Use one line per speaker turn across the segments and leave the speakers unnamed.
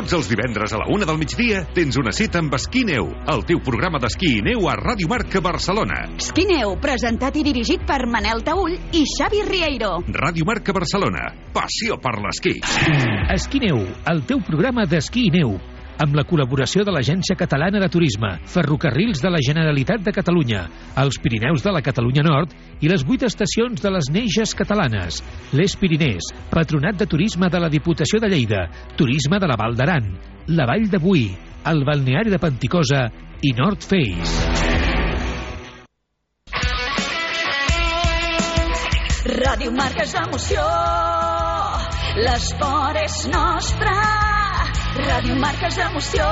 Tots els divendres a la una del migdia tens una cita amb Esquí Neu, el teu programa d'esquí i neu a Ràdio Marca Barcelona.
Esquineu, presentat i dirigit per Manel Taüll i Xavi Rieiro.
Ràdio Marca Barcelona, passió per l'esquí.
Esquí Neu, el teu programa d'esquí i neu, amb la col·laboració de l'Agència Catalana de Turisme, Ferrocarrils de la Generalitat de Catalunya, els Pirineus de la Catalunya Nord i les vuit estacions de les Neiges Catalanes, les Pirinès, Patronat de Turisme de la Diputació de Lleida, Turisme de la Val d'Aran, la Vall de Boí, el Balneari de Panticosa i North Face.
Ràdio Marca és emoció, l'esport és nostre. Ràdio Marca és emoció,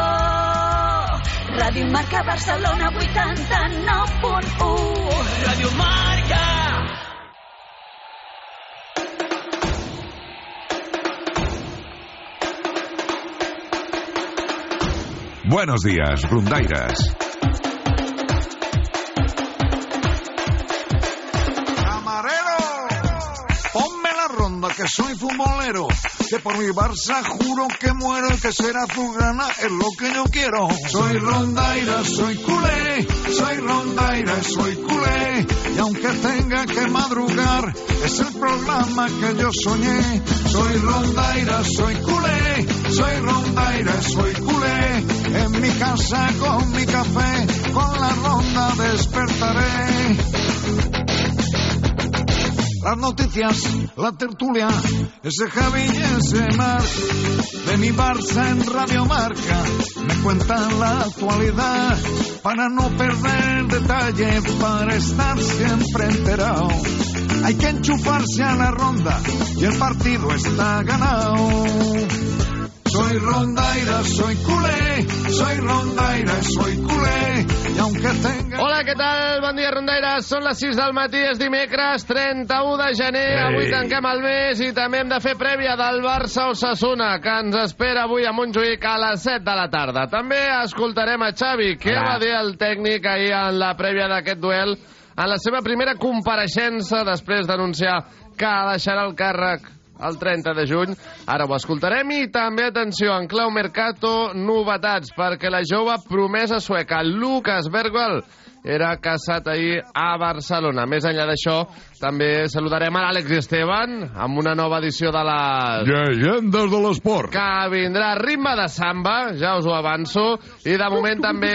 Ràdio Marca Barcelona 89.1.
Radio Marca.
Buenos días, Rundairas.
Ronda que soy futbolero, que por mi Barça juro que muero y que será azulgrana es lo que yo quiero. Soy rondaira, soy culé, soy rondaira, soy culé, y aunque tenga que madrugar, es el programa que yo soñé. Soy rondaira, soy culé, soy rondaira, soy culé, en mi casa con mi café, con la ronda despertaré las noticias, la tertulia, ese Javi y ese Mar, de mi Barça en Radio Marca, me cuentan la actualidad, para no perder detalle, para estar siempre enterado. Hay que enchufarse a la ronda y el partido está ganado. Soy rondaira, soy culé, soy rondaira, soy culé, y aunque tenga...
Hola, què tal? Bon dia, rondaires. Són les 6 del matí, és dimecres 31 de gener.
Ei.
Avui tanquem el mes i també hem de fer prèvia del Barça-Osasuna, que ens espera avui a Montjuïc a les 7 de la tarda. També escoltarem a Xavi, què
Hola.
va dir el tècnic ahir en la prèvia d'aquest duel, en la seva primera compareixença després d'anunciar que deixarà el càrrec el 30 de juny. Ara ho escoltarem i també, atenció, en clau Mercato, novetats, perquè la jove promesa sueca, Lucas Bergwall, era casat ahir a Barcelona. Més enllà d'això, també saludarem a l'Àlex Esteban amb una nova edició de la...
Llegendes de l'esport.
que vindrà a ritme de samba, ja us ho avanço, i de moment també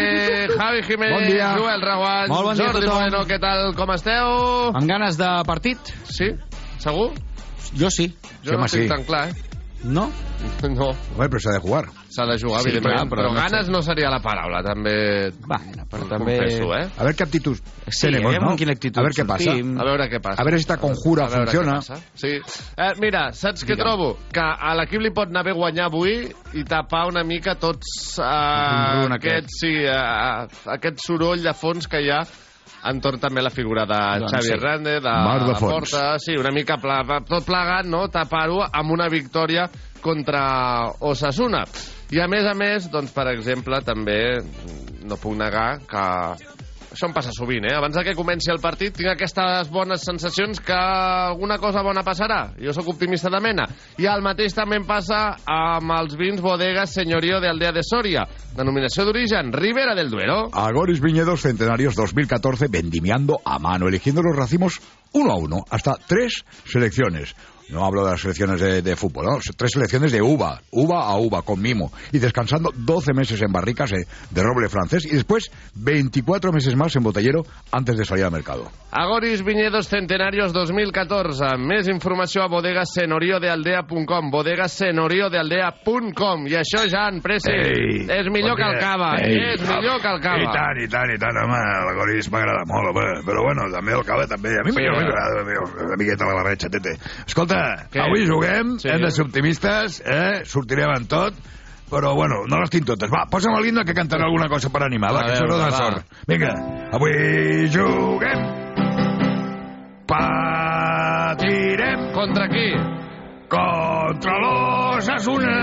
Javi Jiménez,
Bon dia.
Joel Raguant,
Molt bon
Jordi. Moreno, què tal, com esteu?
Amb ganes de partit?
Sí? Segur?
Jo sí.
Jo no ho tinc tan clar, eh?
No?
No.
Home, però s'ha de jugar.
S'ha de jugar,
Sí,
evidentment,
clar, però
però,
no
ganes no seria la paraula, també.
Bueno, però també...
confesso, eh?
A ver qué actitud
Sí,
tenemos,
aviam
¿no?
amb quina actitud
a ver qué pasa.
sortim.
A veure què passa.
A ver si esta conjura
A veure
funciona.
què passa. Sí. Eh, mira, saps què trobo? Que a l'equip li pot anar bé guanyar avui i tapar una mica tots eh,
rum,
aquest, sí, eh, aquest soroll de fons que hi ha entorn també a la figura de
Doncs
Xavi
sí.
Hernández, de,
de.
Porta, sí, una mica pla, tot plegat, no? tapar-ho amb una victòria contra Osasuna. I a més a més, doncs, per exemple, també no puc negar que això em passa sovint, eh? Abans de que comenci el partit tinc aquestes bones sensacions que alguna cosa bona passarà. Jo sóc optimista de mena. I el mateix també em passa amb els vins bodegas Señorío de Aldea de Soria. Denominació d'origen, Ribera del Duero.
Agoris Viñedos Centenarios 2014 vendimiando a mano, eligiendo los racimos uno a uno, hasta tres selecciones. No hablo de las selecciones de, de fútbol, ¿no? tres selecciones de uva, uva a uva, con mimo, y descansando 12 meses en barricas eh, de roble francés y después 24 meses más en botellero antes de salir al mercado.
Agoris Viñedos Centenarios 2014. Més informació a bodegasenoriodealdea.com bodegasenoriodealdea.com I això, Jan, Presi,
Ei,
és millor que el cava.
Ei,
és millor que el
I
cava.
tant, i tant, i tant, home, l'Agoris m'agrada molt, home. Però bueno, també el cava també. A mi
Sí,
m'agrada una miqueta la barretxa, tete. Escolta,
Què?
avui juguem,
Sí.
hem de ser optimistes, eh? sortirem en tot, però bueno, no les tinc totes. Va, posa'm el himne que cantarà alguna cosa per animar, va, que això no dona sort. Vinga, avui juguem, patirem
Contra qui?
contra l'Osasuna.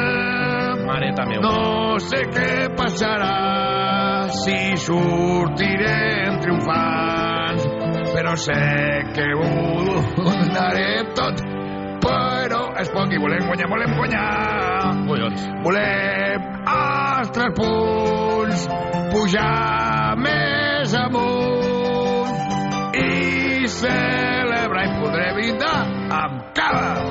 Mareta meu.
No sé què passarà si sortirem triomfants, però sé que ho donarem tot. Però és poc i volem guanyar, volem guanyar.
Collons.
Volem els tres punts, pujar més amunt i celebrar i podré brindar amb cava,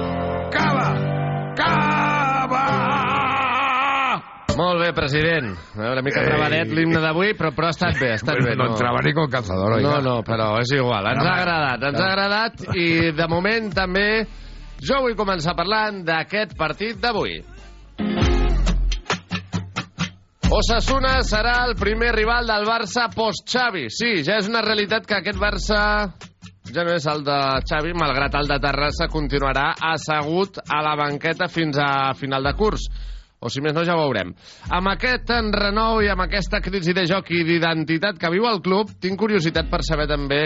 Molt bé, president. Una mica trebadet l'himne d'avui, però, però ha estat bé, ha estat
Bueno,
bé.
no entrava ni con calzador, oiga.
No, no, però és igual. Ens
No,
ha agradat, ens ha agradat i de moment també jo vull començar parlant d'aquest partit d'avui. Osasuna serà el primer rival del Barça post-Xavi. Sí, ja és una realitat que aquest Barça ja no és el de Xavi, malgrat el de Terrassa continuarà assegut a la banqueta fins a final de curs. O si més no, ja veurem. Amb aquest enrenou i amb aquesta crisi de joc i d'identitat que viu el club, tinc curiositat per saber també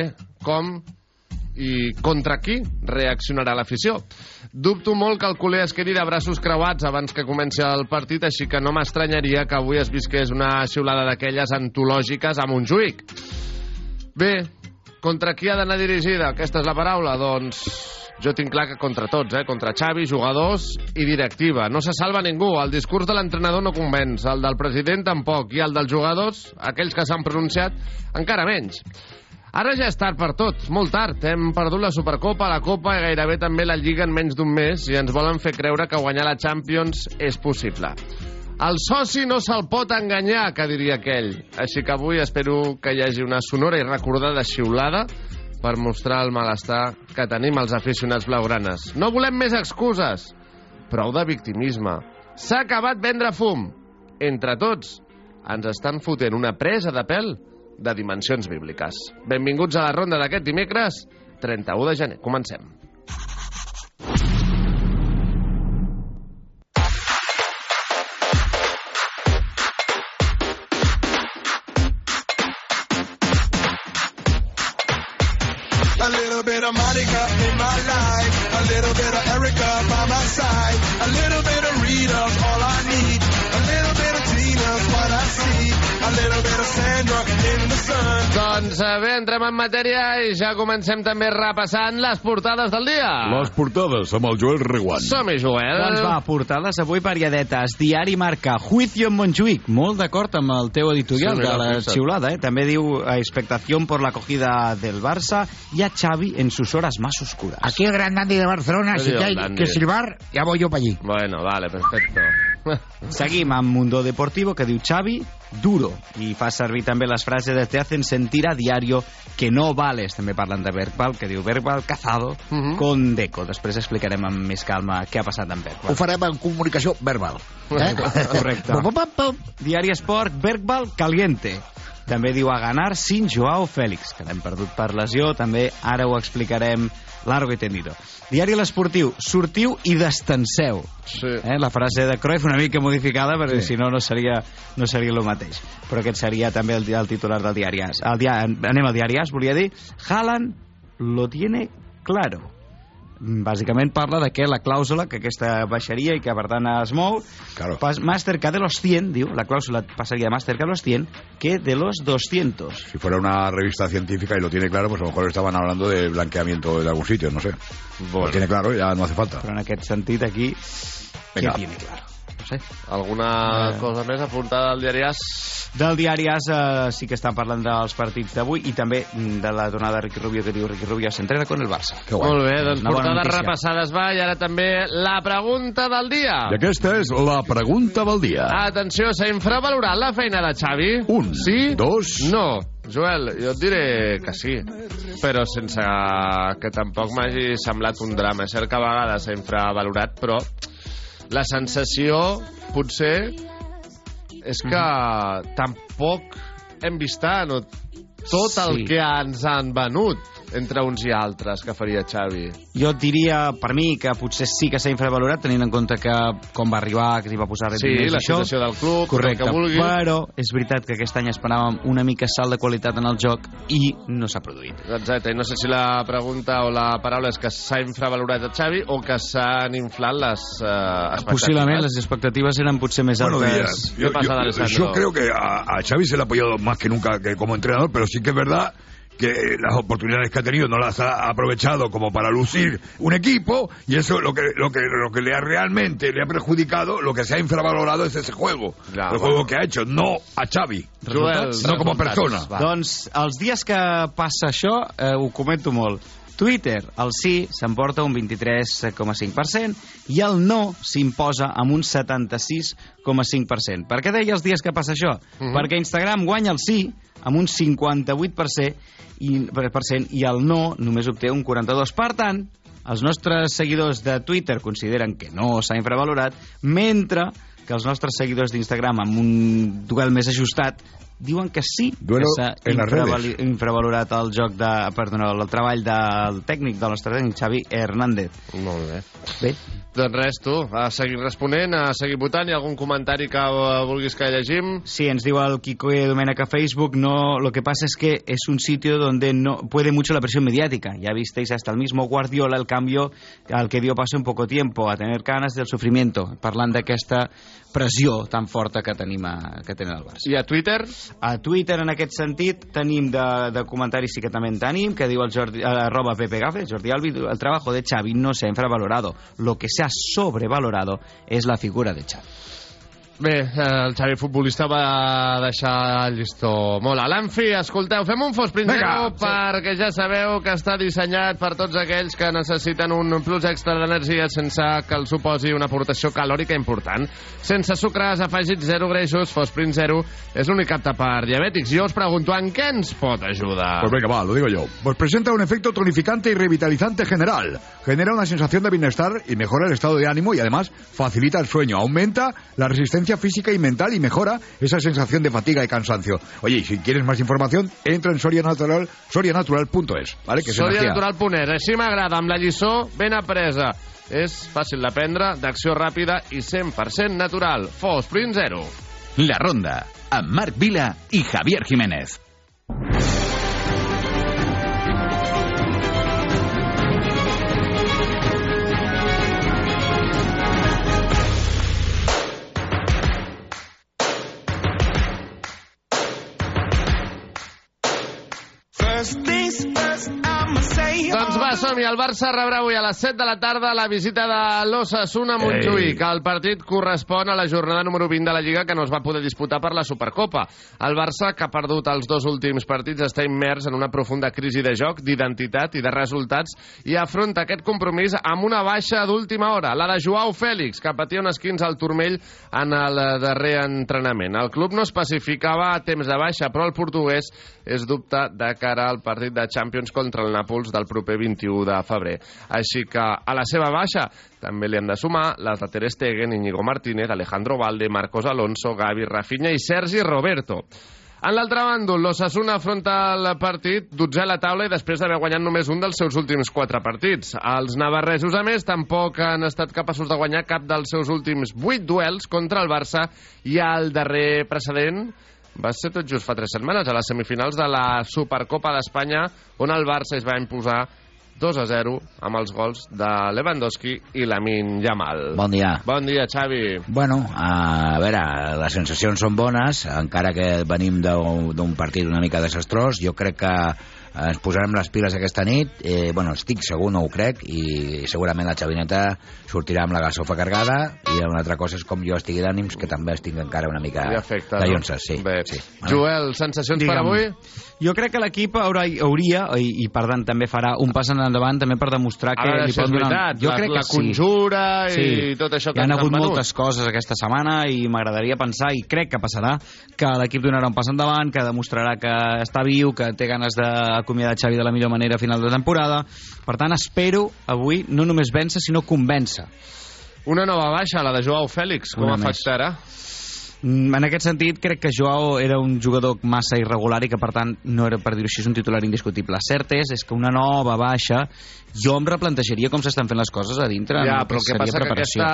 com i contra qui reaccionarà l'afició. Dubto molt que el culer es quedi de braços creuats abans que comenci el partit, així que no m'estranyaria que avui es visqués una xiulada d'aquelles antològiques a Montjuïc. Bé, contra qui ha d'anar dirigida? Aquesta és la paraula? Doncs jo tinc clar que contra tots, eh? contra Xavi, jugadors i directiva. No se salva ningú. El discurs de l'entrenador no convenç, el del president tampoc, i el dels jugadors, aquells que s'han pronunciat, encara menys. Ara ja és tard per tot, molt tard. Hem perdut la Supercopa, la Copa i gairebé també la Lliga en menys d'un mes i ens volen fer creure que guanyar la Champions és possible. El soci no se'l pot enganyar, que diria aquell. Així que avui espero que hi hagi una sonora i recordada xiulada per mostrar el malestar que tenim els aficionats blaugranes. No volem més excuses. Prou de victimisme. S'ha acabat vendre fum. Entre tots, ens estan fotent una presa de pèl de dimensions bíbliques. Benvinguts a la ronda d'aquest dimecres, 31 de gener. Comencem.
Bit of Monica in my life. A little bit of Erica by my side. A little bit of Rita's
Doncs eh, bé, entrem en matèria i ja comencem també repassant les portades del dia.
Les portades amb el Joel Reguant.
Som-hi, Joel.
Doncs va, portades avui variadetes. Diari Marca, juicio en Montjuïc. Molt d'acord amb el teu editorial
Sí,
de la
fixa't.
xiulada, eh? També diu a expectación por la acogida del Barça y a Xavi en sus horas más oscuras.
Aquí el gran Dandy de Barcelona, si que hay que silbar, ya voy yo para allí.
Bueno, vale, perfecto.
Seguim amb Mundo Deportivo, que diu Xavi, duro. I fa servir també les frases de te hacen sentir a diario que no vales. També parlen de Verbal, que diu Verbal cazado uh -huh. con Deco. Després explicarem amb més calma què ha passat amb Verbal.
Ho farem en comunicació verbal.
Eh? Correcte. Diari Esport, Verbal caliente. També diu a ganar sin Joao Fèlix, que l'hem perdut per lesió. També ara ho explicarem largo i tendido. Diari L'Esportiu, sortiu i destenseu.
Sí.
Eh? La frase de Cruyff una mica modificada, perquè sí. si no, no seria, no seria el mateix. Però aquest seria també el, el titular del diari AS. El dia, anem al diari AS, volia dir, Haaland lo tiene claro bàsicament parla de que la clàusula, que aquesta baixaria i que per tant es mou,
claro.
pas, más cerca de los 100, diu, la clàusula pasaría más cerca de los 100 que de los 200.
Si fuera una revista científica y lo tiene claro, pues a lo mejor estaban hablando de blanqueamiento de algún sitio, no sé.
Bueno.
Lo tiene claro, ya no hace falta.
Però en aquest sentit aquí,
Venga.
què tiene claro? No sé.
Alguna
Eh.
cosa més apuntada al diari AS?
Del diari AS eh, sí que estan parlant dels partits d'avui i també mm, de la donada de Ricky Rubio que diu Ricky Rubio s'entrena con el Barça.
Que
Molt bé, doncs
Una
portades repassades va i ara també la pregunta del dia.
I aquesta és la pregunta del dia.
Atenció, s'ha infravalorat la feina de Xavi?
Un,
sí?
dos...
No. Joel, jo et diré que sí, però sense que tampoc m'hagi semblat un drama. És cert que a vegades s'ha infravalorat, però la sensació, potser, és que tampoc hem vist tant o tot el
Sí.
que ens han venut entre uns i altres que faria Xavi.
Jo et diria, per mi, que potser sí que s'ha infravalorat, tenint en compte que com va arribar, que s'hi va posar
Sí,
diners
la
això.
situació del club,
Correcte,
el que vulgui.
però és veritat que aquest any esperàvem una mica salt de qualitat en el joc i no s'ha produït.
Exacte, i no sé si la pregunta o la paraula és que s'ha infravalorat a Xavi o que s'han inflat les eh, expectatives.
Possiblement les expectatives eren potser més altes.
días.
¿Qué
Yo,
pasa,
yo-
Alessandro?
yo creo que a, a Xavi se le ha apoyado más que nunca que como entrenador, pero sí que es verdad que las oportunidades que ha tenido no las ha aprovechado como para lucir un equipo y eso lo que lo que lo que le ha realmente le ha perjudicado, lo que se ha infravalorado es ese juego, el
bueno.
juego que ha hecho, no a Xavi,
Joel,
no como
resultats,
persona.
va.
Doncs els dies que passa això, eh, ho comento molt. Twitter, el sí s'emporta un 23,5% i el no s'imposa amb un 76,5%. Per què deia els dies que passa això?
Mhm.
Perquè Instagram guanya el sí amb un 58% i, i el no només obté un 42%. Per tant, els nostres seguidors de Twitter consideren que no s'ha infravalorat, mentre que els nostres seguidors d'Instagram amb un duel més ajustat diuen que sí
Duelo
que s'ha
redes.
infravalorat el joc de, perdona, el treball del tècnic del nostre tècnic Xavi Hernández.
Molt bé.
Bé,
Doncs res, tu, a seguir responent, a seguir votant. Hi ha algun comentari que vulguis que llegim?
Sí, ens diu el Kiko Domènech a Facebook, no, lo que pasa es que es un sitio donde no puede mucho la presión mediática. Ya visteis hasta el mismo Guardiola el cambio al que dio paso en poco tiempo, a tener ganas del sufrimiento, parlant d'aquesta pressió tan forta que tenim a, que tenen el Barça.
I a Twitter?
A Twitter, en aquest sentit, tenim de, de comentaris sí que també en tenim, que diu el Jordi, eh, arroba Pepe Gafe, Jordi Albi, el trabajo de Xavi no se ha infravalorado. Lo que se ha sobrevalorado es la figura de Xavi.
Bé, el Xavi futbolista va deixar el llistó molt a l'Anfi. Escolteu, fem un fos
Vinga,
princero
sí.
perquè ja sabeu que està dissenyat per tots aquells que necessiten un plus extra d'energia sense que el suposi una aportació calòrica important. Sense sucres, afegits zero greixos, Fosprint Zero és l'únic apte per diabètics. Jo us pregunto, en què ens pot ajudar?
Pues venga, va, lo digo yo. Pues presenta un efecto tonificante y revitalizante general. Genera una sensación de bienestar y mejora el estado de ánimo y además facilita el sueño. Aumenta la resistencia física y mental y mejora esa sensación de fatiga y cansancio. Oye, y si quieres más información, entra en Soria Natural, sorianatural.es, ¿vale? Que es energía.
Sorianatural.es. Així m'agrada, amb la lliçó ben apresa. És fàcil d'aprendre, d'acció ràpida i 100% natural. Fosprint Zero.
La Ronda, amb Marc Vila i Javier Jiménez.
First things first, I
Doncs va, som -hi. El Barça rebrà avui a les 7 de la tarda la visita de l'Ossassuna a Montjuïc. El partit correspon a la jornada número 20 de la Lliga que no es va poder disputar per la Supercopa. El Barça, que ha perdut els dos últims partits, està immers en una profunda crisi de joc, d'identitat i de resultats i afronta aquest compromís amb una baixa d'última hora, la de Joao Fèlix, que patia un esquins al turmell en el darrer entrenament. El club no especificava temps de baixa, però el portuguès és dubte de cara al partit de Champions contra el Nàpols del proper 21 de febrer. Així que a la seva baixa també li han de sumar les de Ter Stegen, Íñigo Martínez, Alejandro Valde, Marcos Alonso, Gavi, Rafinha i Sergi Roberto. En l'altre bàndol, l'Ossassuna afronta el partit 12 a la taula i després d'haver guanyat només un dels seus últims quatre partits. Els navarresos, a més, tampoc han estat capaços de guanyar cap dels seus últims 8 duels contra el Barça i el darrer precedent va ser tot just fa tres setmanes, a les semifinals de la Supercopa d'Espanya, on el Barça es va imposar 2 a 0 amb els gols de Lewandowski i Lamin Yamal.
Bon dia.
Bon dia, Xavi.
Bueno, a veure, les sensacions són bones, encara que venim d'un d'un partit una mica desastrós. Jo crec que ens posarem les piles aquesta nit. Eh, bueno, estic segur, no ho crec, i segurament la xavineta sortirà amb la gasofa cargada, i una altra cosa és com jo estigui d'ànims, que també estic encara una mica
afecta,
de
no?
llonces, sí.
Bé.
sí.
Joel, sensacions per
Digue'm.
avui?
Jo crec que l'equip haurà, hauria, i, i per tant també farà un pas en endavant també per demostrar que
A veure
li pot donar...
veritat,
Jo
la-
crec
la
que sí.
conjura i
sí.
tot això que
Hi
han
hagut moltes coses aquesta setmana i m'agradaria pensar, i crec que passarà, que l'equip donarà un pas endavant, que demostrarà que està viu, que té ganes d'acomiadar Xavi de la millor manera a final de temporada. Per tant, espero avui no només vèncer, sinó convèncer.
Una nova baixa, la de Joao Fèlix, com
Una més.
afectarà?
Mm, En aquest sentit, crec que Joao era un jugador massa irregular i que, per tant, no era, per dir-ho així, un titular indiscutible. Cert és, és que una nova baixa, jo em replantejaria com s'estan fent les coses a dintre.
Ja, però el que passa que aquesta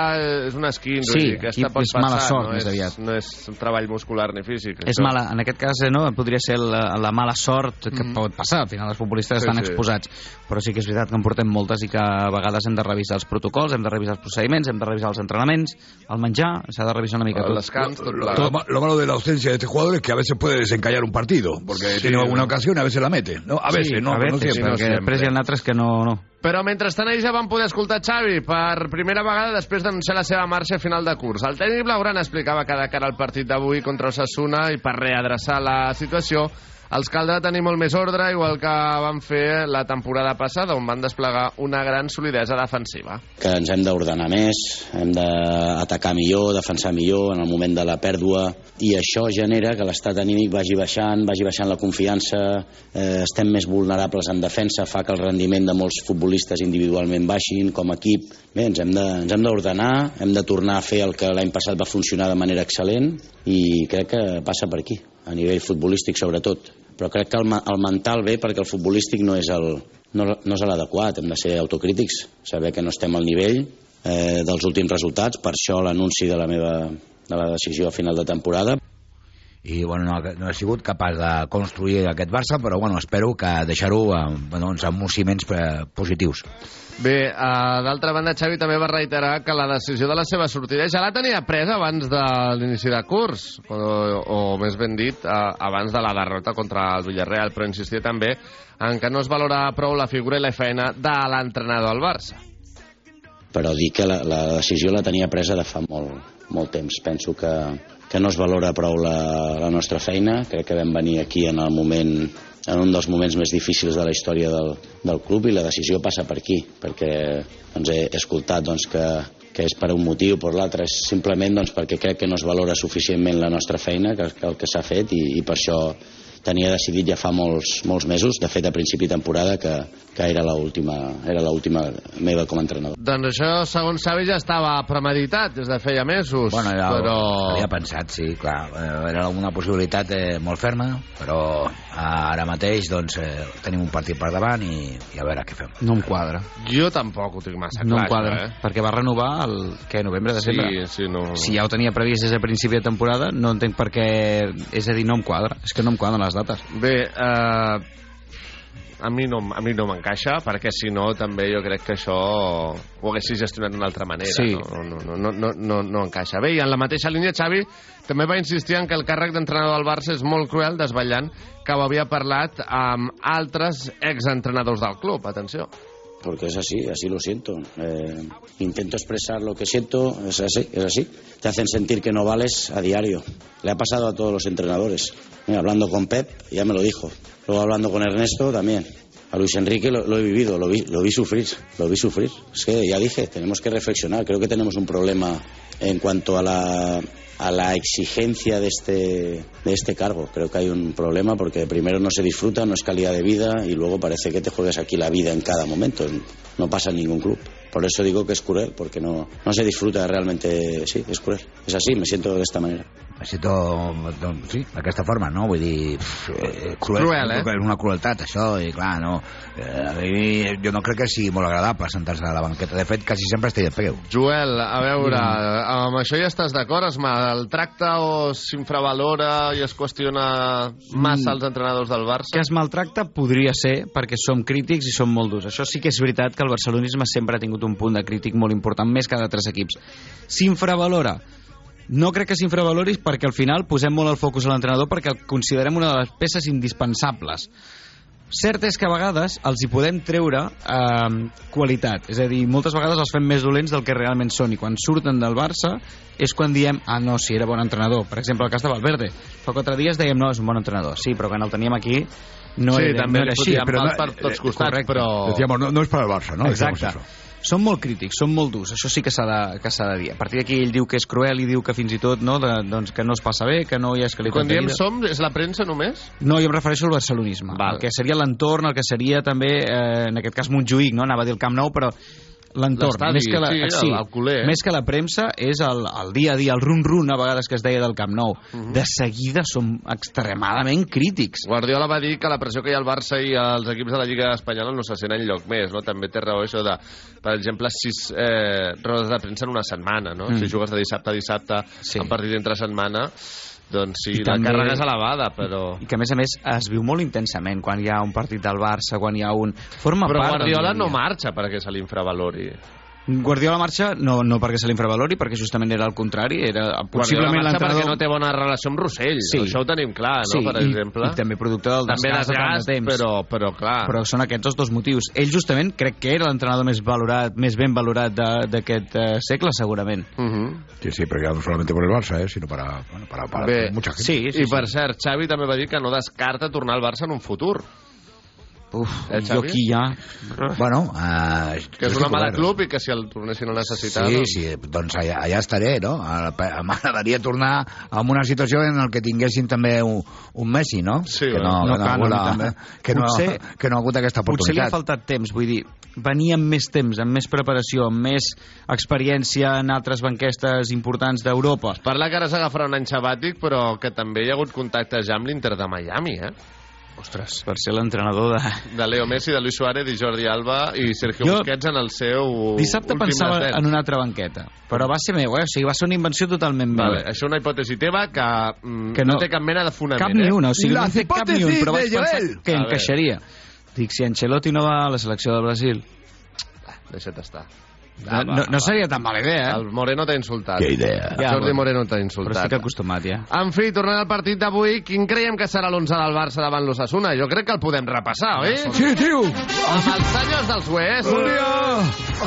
és una esquin,
Sí,
dir, aquesta pot
és mala
passar,
sort,
no
més
és,
aviat.
no és un treball muscular ni físic.
És
això.
mala, en aquest cas eh, no, podria ser la, la mala sort que
Mhm.
pot passar, al final els futbolistes
Sí,
estan
sí.
exposats però sí que és veritat que en portem moltes i que a vegades hem de revisar els protocols, hem de revisar els procediments, hem de revisar els entrenaments, el menjar, s'ha de revisar una mica tot.
Lo, lo ma- lo malo de la ausencia de este jugador es que a veces puede desencallar un partido, porque
Sí,
tiene alguna
no.
ocasión a veces la mete. ¿no? A veces,
sí,
no,
a
no
veces,
siempre.
perquè després hi ha altres que no... no.
Però mentrestant ells ja van poder escoltar Xavi per primera vegada després d'anunciar la seva marxa a final de curs. El tècnic blaugrana explicava que de cara al partit d'avui contra Osasuna i per readreçar la situació els caldrà tenir molt més ordre, igual que van fer la temporada passada, on van desplegar una gran solidesa defensiva.
que ens hem d'ordenar més, hem d'atacar millor, defensar millor en el moment de la pèrdua i això genera que l'estat anímic vagi baixant, vagi baixant la confiança, eh, estem més vulnerables en defensa, fa que el rendiment de molts futbolistes individualment baixin com a equip. Bé, ens hem de- ens hem d'ordenar, hem de tornar a fer el que l'any passat va funcionar de manera excel·lent i crec que passa per aquí, a nivell futbolístic sobretot. Però crec que el, el mental ve perquè el futbolístic no és el, no, no és l'adequat, hem de ser autocrítics, saber que no estem al nivell eh, dels últims resultats, per això l'anunci de la meva de la decisió a final de temporada.
I bueno, no, ha- no he sigut capaç de construir aquest Barça, però bueno, espero que deixar-ho amb, doncs, amb uns ciments eh, positius.
Bé, uh, d'altra banda, Xavi també va reiterar que la decisió de la seva sortida ja la tenia presa abans de l'inici de curs, o, o més ben dit, uh, abans de la derrota contra el Villarreal, però insistia també en que no es valora prou la figura i la feina de l'entrenador al Barça.
però dir que la, la decisió la tenia presa de fa molt, molt temps. Penso que, que no es valora prou la, la nostra feina. Crec que vam venir aquí en el moment en un dels moments més difícils de la història del, del club i la decisió passa per aquí, perquè doncs, he, escoltat doncs, que, que és per un motiu, per l'altre és simplement doncs, perquè crec que no es valora suficientment la nostra feina, que, que el que s'ha fet, i, i per això tenia decidit ja fa molts, molts mesos, de fet a principi temporada, que, que era l'última era l'última meva com a entrenador.
Doncs això, segons Xavi, ja estava premeditat des de feia mesos,
Bueno, ja
però...
l'havia pensat, sí, clar. Eh, Era una possibilitat eh, molt ferma, però ara mateix doncs, eh, tenim un partit per davant i, i a veure què fem.
No em quadra.
Jo tampoc ho tinc massa
No
clar,
em quadra,
això, eh?
perquè va renovar el què, novembre, desembre.
Sí, sí, no...
Si ja ho tenia previst des de principi de temporada, no entenc per què... És a dir, no em quadra. És que no em quadren les dates.
Bé, eh, a mi no, a mi no m'encaixa, perquè si no també jo crec que això ho haguessis gestionat d'una altra manera.
Sí.
No, no, no, no, no, no, no encaixa. Bé, i en la mateixa línia, Xavi també va insistir en que el càrrec d'entrenador del Barça és molt cruel, desvetllant que ho havia parlat amb altres exentrenadors del club. Atenció.
Porque es así, así lo siento. Eh, intento expresar lo que siento, es así, es así. Te hacen sentir que no vales a diario. Le ha pasado a todos los entrenadores. Hablando con Pep, ya me lo dijo. Luego hablando con Ernesto, también. A Luis Enrique lo, he vivido, lo vi, lo vi sufrir, lo vi sufrir. Es que ya dije, tenemos que reflexionar. Creo que tenemos un problema en cuanto a la, a la exigencia de este, de este cargo. Creo que hay un problema porque primero no se disfruta, no es calidad de vida y luego parece que te juegas aquí la vida en cada momento. No pasa en ningún club. Por eso digo que es cruel, porque no, no se disfruta realmente. Sí, es cruel. Es así, me siento de esta manera.
Me siento, doncs, sí, d'aquesta forma, no? Vull dir, pff, eh, cruel,
Cruel, eh?
És una crueltat, això, i clar, no... Eh, a mi, jo no crec que sigui molt agradable sentar-se a la banqueta. De fet, quasi sempre estic de peu.
Joel, a veure, amb això ja estàs d'acord? Es maltracta o s'infravalora i es qüestiona massa els entrenadors del Barça?
Que es maltracta podria ser perquè som crítics i som molt durs. Això sí que és veritat que el barcelonisme sempre ha tingut un punt de crític molt important, més que d'altres equips. S'infravalora. No crec que s'infavalori perquè al final posem molt el focus a l'entrenador perquè el considerem una de les peces indispensables. Cert és que a vegades els hi podem treure eh, qualitat, és a dir, moltes vegades els fem més dolents del que realment són i quan surten del Barça és quan diem, ah no, si era bon entrenador per exemple el cas de Valverde, fa quatre dies dèiem no, és un bon entrenador, sí, però quan el teníem aquí no
Sí,
era,
també
no era així
pals per tots costats,
correcte.
però-
Decíamos, no, no es para el Barça, ¿no?
Exacte. Són molt crítics, són molt durs, això sí que s'ha de, que de dir. A partir d'aquí ell diu que és cruel i diu que fins i tot no, de, doncs, que no es passa bé, que no hi ha escalitat
Quan diem som, és la premsa només?
No, jo em refereixo al barcelonisme.
Val.
El que seria l'entorn, el que seria també, eh, en aquest cas Montjuïc, no? anava a dir el Camp Nou, però l'entorn, més que la,
sí, el- el culer, eh?
més que la premsa és el, el dia a dia, el run-run a vegades que es deia del Camp Nou.
Mhm.
De seguida som extremadament crítics.
Guardiola va dir que la pressió que hi ha al Barça i als equips de la Lliga Espanyola no se sent enlloc més, no? També té raó això de, per exemple, sis eh, rodes de premsa en una setmana, no?
Mm.
Si jugues de dissabte a dissabte,
Sí.
sí. un partit entre setmana, doncs sí,
I
la
també-
càrrega és elevada, però...
I que, a més a més, es viu molt intensament quan hi ha un partit del Barça, quan hi ha un... Forma
Però
part
Guardiola no marxa perquè se l'infravalori.
Guardiola marxa no, no perquè se l'infravalori, perquè justament era el contrari, era
Guardiola
possiblement
marxa perquè
l'entrenador...
no té bona relació amb Rossell,
Sí.
això ho tenim clar, no?
Sí,
per
i-
exemple.
i també producte del
també
desgast de tant de
desgast,
temps.
però, però clar.
Però són aquests els dos motius. Ell justament crec que era l'entrenador més valorat, més ben valorat de- d'aquest eh, segle, segurament.
Uh -huh.
Sí, sí, pero ya no solamente por el Barça, ¿eh? sino para, bueno, para, para
Bé,
mucha gente.
sí, sí,
I per cert, Xavi també va dir que no descarta tornar al Barça en un futur.
Uf,
Eh,
jo
Xavi?
aquí ja...
Bueno, eh,
Que és una mala club i que si el tornessin a necessitar...
Sí,
doncs-
sí, doncs allà, allà estaré, no? M'agradaria tornar a una situació en el que tinguessin també un, un Messi, no?
Sí,
que no,
no
que no, hagut,
també.
que, no,
Potser-
que no ha hagut aquesta
Potser li ha
oportunitat.
faltat temps, vull dir, venir amb més temps, amb més preparació, amb més experiència en altres banquestes importants d'Europa.
Parla que ara s'agafarà un any sabàtic, però que també hi ha hagut contactes ja amb l'Inter de Miami, eh?
Ostres, per ser l'entrenador de...
De Leo Messi, de Luis Suárez i Jordi Alba i Sergio
Jo
Busquets en el seu
Dissabte pensava
descens.
en una altra banqueta, però va ser meu, eh? o sigui, va ser una invenció totalment meva.
Vale, això és una hipòtesi teva que, mm,
Que
no,
no-
té cap mena de fonament,
Cap ni
eh?
una, o sigui,
La
no té cap ni un, però vaig pensar
Joel.
que encaixaria. Dic, si Ancelotti no va a la selecció del Brasil,
Deixa't estar.
No, no, no seria tan mala idea, eh?
El Moreno t'ha insultat.
Qué idea.
Ja,
Jordi
bueno.
Moreno t'ha
Però
insultat.
estic acostumat, ja.
En fi, tornant al partit d'avui, quin creiem que serà l'11 del Barça davant l'Ossassuna? Jo crec que el podem repassar, oi?
Sí, tío.
Amb els senyors dels Ues.
Buen día.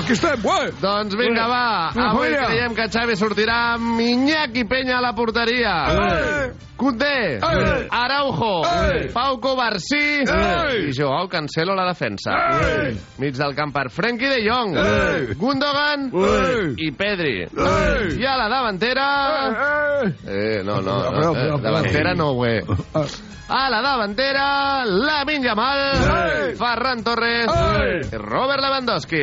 Aquí está, güey.
Doncs vinga, va. Avui creiem que Xavi sortirà amb Iñaki Peña a la porteria.
Eh.
Condé,
Eh.
Araujo,
Eh.
Pau Covarsí
Eh.
i Joao Cancelo a la defensa.
Eh.
Mig del camp per Frenkie de Jong,
Eh.
Gundogan
Eh.
i Pedri.
Eh.
I a la davantera... Eh, no, no, no,
Però,
eh,
però.
davantera no, güey. A la davantera, Lamin Yamal,
Eh.
Ferran Torres
Eh.
i Robert Lewandowski.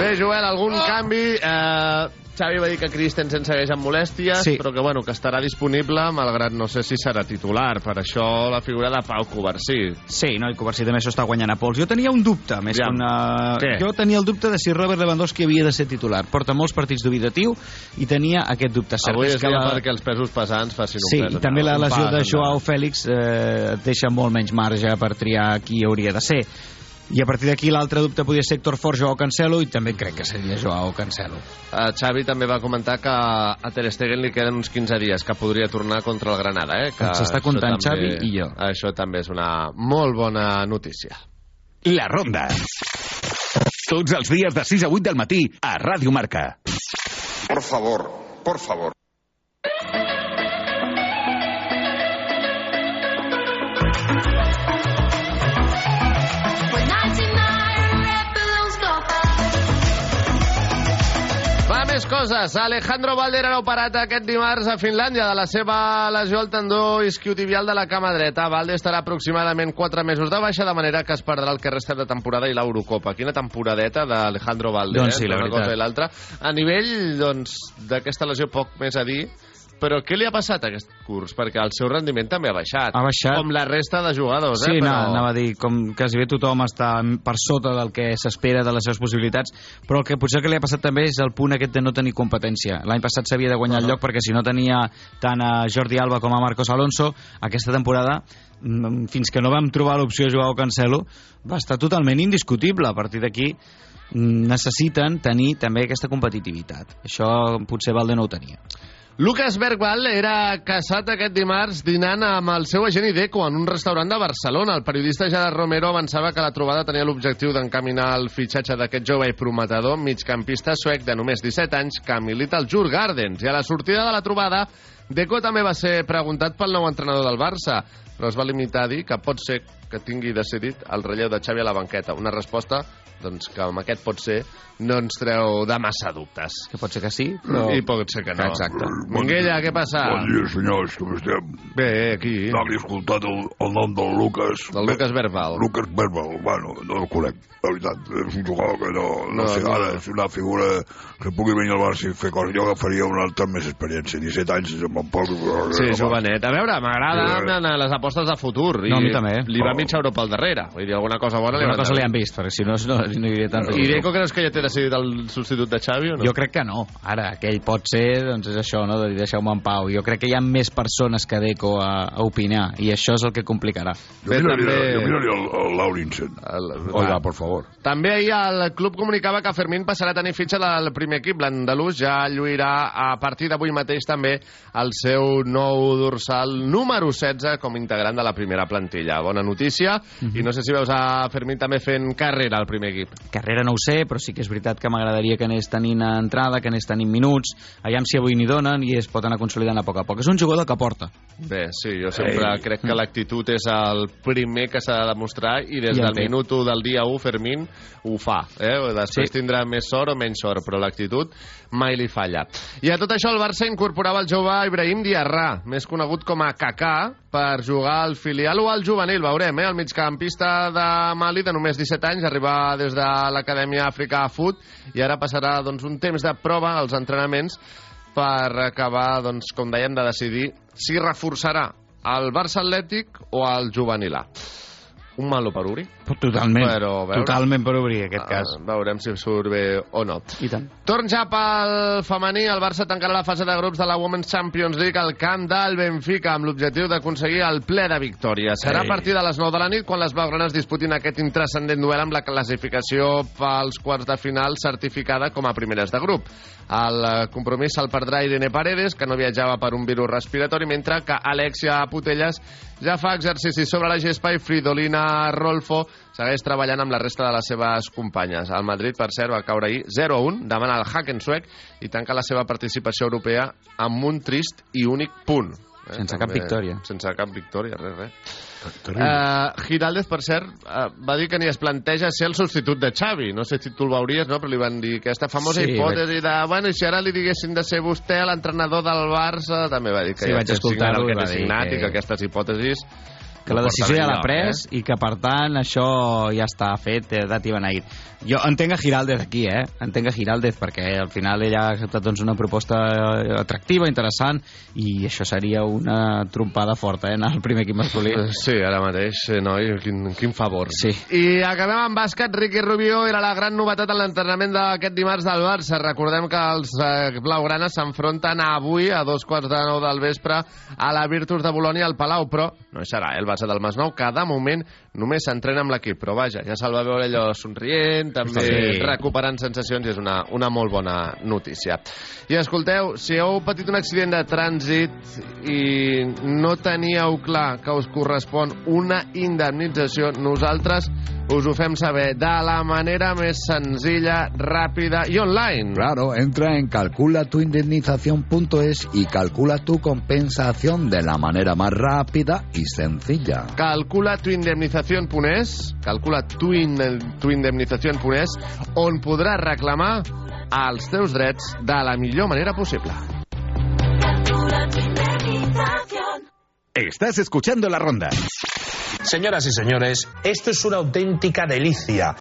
Bé, Joel, algun canvi? Eh, Xavi va dir que Christensen segueix amb molèsties,
Sí.
però que, bueno, que estarà disponible, malgrat no sé si serà titular. Per això la figura de Pau Covarsí.
Sí, no, i Covarsí també s'ho està guanyant a pols. Jo tenia un dubte, més
Ja.
que una...
Què?
Jo tenia el dubte de si Robert Lewandowski havia de ser titular. Porta molts partits dubitatiu i tenia aquest dubte. Cert
Avui és
que
dia
la...
perquè els pesos pesants facin un
Sí,
pes.
i també la lesió de. Joao Fèlix eh, deixa molt menys marge per triar qui hauria de ser. I a partir d'aquí l'altre dubte podia ser Héctor Fort, Joao Cancelo, i també crec que seria Joao Cancelo.
Uh, Xavi també va comentar que a Ter Stegen li queden uns 15 dies, que podria tornar contra el Granada. Eh? Que
Ens està
això
comptant
també-
Xavi i jo.
Això també és una molt bona notícia.
La Ronda. Tots els dies de 6 a 8 del matí a Ràdio Marca.
Por favor, por favor.
Més coses. Alejandro Valder ha operat aquest dimarts a Finlàndia de la seva lesió al tendó isquiotibial de la cama dreta. Valder estarà aproximadament 4 mesos de baixa, de manera que es perdrà el que resta de temporada i l'Eurocopa. Quina temporadeta d'Alejandro Valder,
Doncs sí,
eh?
la
Una
veritat.
cosa i l'altra. A nivell, doncs, d'aquesta lesió poc més a dir, però què li ha passat a aquest curs? Perquè el seu rendiment també ha baixat.
Ha baixat.
Com la resta de jugadors,
Sí,
eh?
no,
Però...
anava a dir, com quasi bé tothom està per sota del que s'espera de les seves possibilitats, però el que potser que li ha passat també és el punt aquest de no tenir competència. L'any passat s'havia de guanyar el lloc perquè si no tenia tant a Jordi Alba com a Marcos Alonso, aquesta temporada mm, fins que no vam trobar l'opció Joao Cancelo va estar totalment indiscutible. A partir d'aquí mm, necessiten tenir també aquesta competitivitat. Això potser Valde no ho tenia.
Lucas Bergval era casat aquest dimarts dinant amb el seu agent Ideco en un restaurant de Barcelona. El periodista Gerard Romero avançava que la trobada tenia l'objectiu d'encaminar el fitxatge d'aquest jove i prometedor migcampista suec de només 17 anys que milita al Jur Gardens. I a la sortida de la trobada, Deco també va ser preguntat pel nou entrenador del Barça, però es va limitar a dir que pot ser que tingui decidit el relleu de Xavi a la banqueta. Una resposta doncs, que amb aquest pot ser no ens treu de massa dubtes.
Que pot ser que sí,
però... I pot ser que no.
Exacte.
Minguella, què passa?
Bon dia, senyors, com estem?
Bé, aquí.
No havia escoltat el, el nom del Lucas.
Del Lucas Verbal.
Lucas Verbal, bueno, no el conec. La veritat, és un jugador que no, no,
No,
sé,
no.
ara és una figura que pugui venir al Barça i fer coses. Jo agafaria una altra més experiència, 17 anys amb en Pol.
Sí, jovenet. A veure, m'agraden les apostes de futur.
No, a mi
I
també.
Li va mitja Europa al darrere. Vull dir, alguna cosa bona li
Una
van
cosa li han vist, perquè si no, no, no hi hauria tanta
I Deco creus que ja té decidit el substitut de Xavi o no?
Jo crec que no. Ara, aquell pot ser, doncs és això, no?, de dir deixeu-me en pau. Jo crec que hi ha més persones que Deco a, a opinar, i això és el que complicarà.
Jo miraria, jo miraria el, el Laurinsen.
El,
Oiga, por favor.
També ahir el club comunicava que Fermín passarà a tenir fitxa del primer equip. L'andalús ja lluirà a partir d'avui mateix també el seu nou dorsal número 16 com a integrant de la primera plantilla. Bona notícia. I no sé si veus a Fermín també fent carrera al primer equip.
Carrera no ho sé, però sí que és veritat que m'agradaria que anés tenint entrada, que anés tenint minuts, aviam si avui n'hi donen i es pot anar consolidant a poc a poc. És un jugador que porta.
Bé, sí, jo sempre
Ei.
crec que l'actitud és el primer que s'ha de demostrar i des
I el
del
té.
minut 1 del dia 1 Fermín ho fa. Eh? Després
Sí.
tindrà més sort o menys sort, però l'actitud mai li falla. I a tot això el Barça incorporava el jove Ibrahim Diarra, més conegut com a Kaká, per jugar al filial o al juvenil, veurem, eh? El migcampista de Mali de només 17 anys, arriba des de l'Acadèmia Africa Foot i ara passarà doncs, un temps de prova als entrenaments per acabar, doncs, com dèiem, de decidir si reforçarà el Barça Atlètic o el juvenil A. Un malo per obrir.
Totalment,
Però, a veure,
totalment per obrir aquest cas.
Veurem si surt bé o no.
I tant.
Torn ja pel femení, el Barça tancarà la fase de grups de la Women's Champions League al camp del Benfica amb l'objectiu d'aconseguir el ple de victòries. Serà a
Ei.
partir de les 9 de la nit quan les blaugranes disputin aquest intrascendent duel amb la classificació pels quarts de final certificada com a primeres de grup. El compromís se'l perdrà Irene Paredes, que no viatjava per un virus respiratori, mentre que Alexia Putelles ja fa exercicis sobre la gespa i Fridolina Rolfo segueix treballant amb la resta de les seves companyes. El Madrid, per cert, va caure ahir 0-1 davant el Hacken suec i tanca la seva participació europea amb un trist i únic punt. Eh,
Sense cap victòria.
Sense cap victòria, res, res. Uh, Giraldez, per cert, uh, va dir que ni es planteja ser el substitut de Xavi. No sé si tu el veuries, no? però li van dir aquesta famosa
Sí,
hipòtesi de... Bueno, i si ara li diguessin de ser vostè l'entrenador del Barça, també va dir que
Sí,
ja
vaig escoltar-ho
que
que-
i que aquestes hipòtesis
que la decisió ja l'ha
enlloc,
pres i que, per tant, això ja està fet, eh, dati beneït. Jo entenc a Giraldez aquí, eh? Entenc a Giraldez, perquè al final ella ha acceptat doncs, una proposta eh, atractiva, interessant, i això seria una trompada forta, eh? Anar al primer equip masculí.
Sí, ara mateix, eh, noi, quin, quin favor.
Sí.
I acabem amb bàsquet. Ricky Rubio era la gran novetat en l'entrenament d'aquest dimarts del Barça. Recordem que els eh, blaugranes s'enfronten avui a dos quarts de nou del vespre a la Virtus de Bolònia al Palau, però no hi serà eh, el Barça del Masnou, que de moment només s'entrena amb l'equip. Però vaja, ja se'l va veure allò somrient, també
Sí.
recuperant sensacions i és una, una molt bona notícia. I escolteu, si heu patit un accident de trànsit i no teníeu clar que us correspon una indemnització, nosaltres us ho fem saber de la manera més senzilla, ràpida i online.
Claro, entra en calculatuindemnización.es y calcula tu compensación de la manera más rápida y sencilla.
Calcula tu indemnización.es, calcula tu, in, tu on podràs reclamar els teus drets de la millor manera possible.
Estás escuchando la ronda.
Señoras y señores, esto es una auténtica delicia.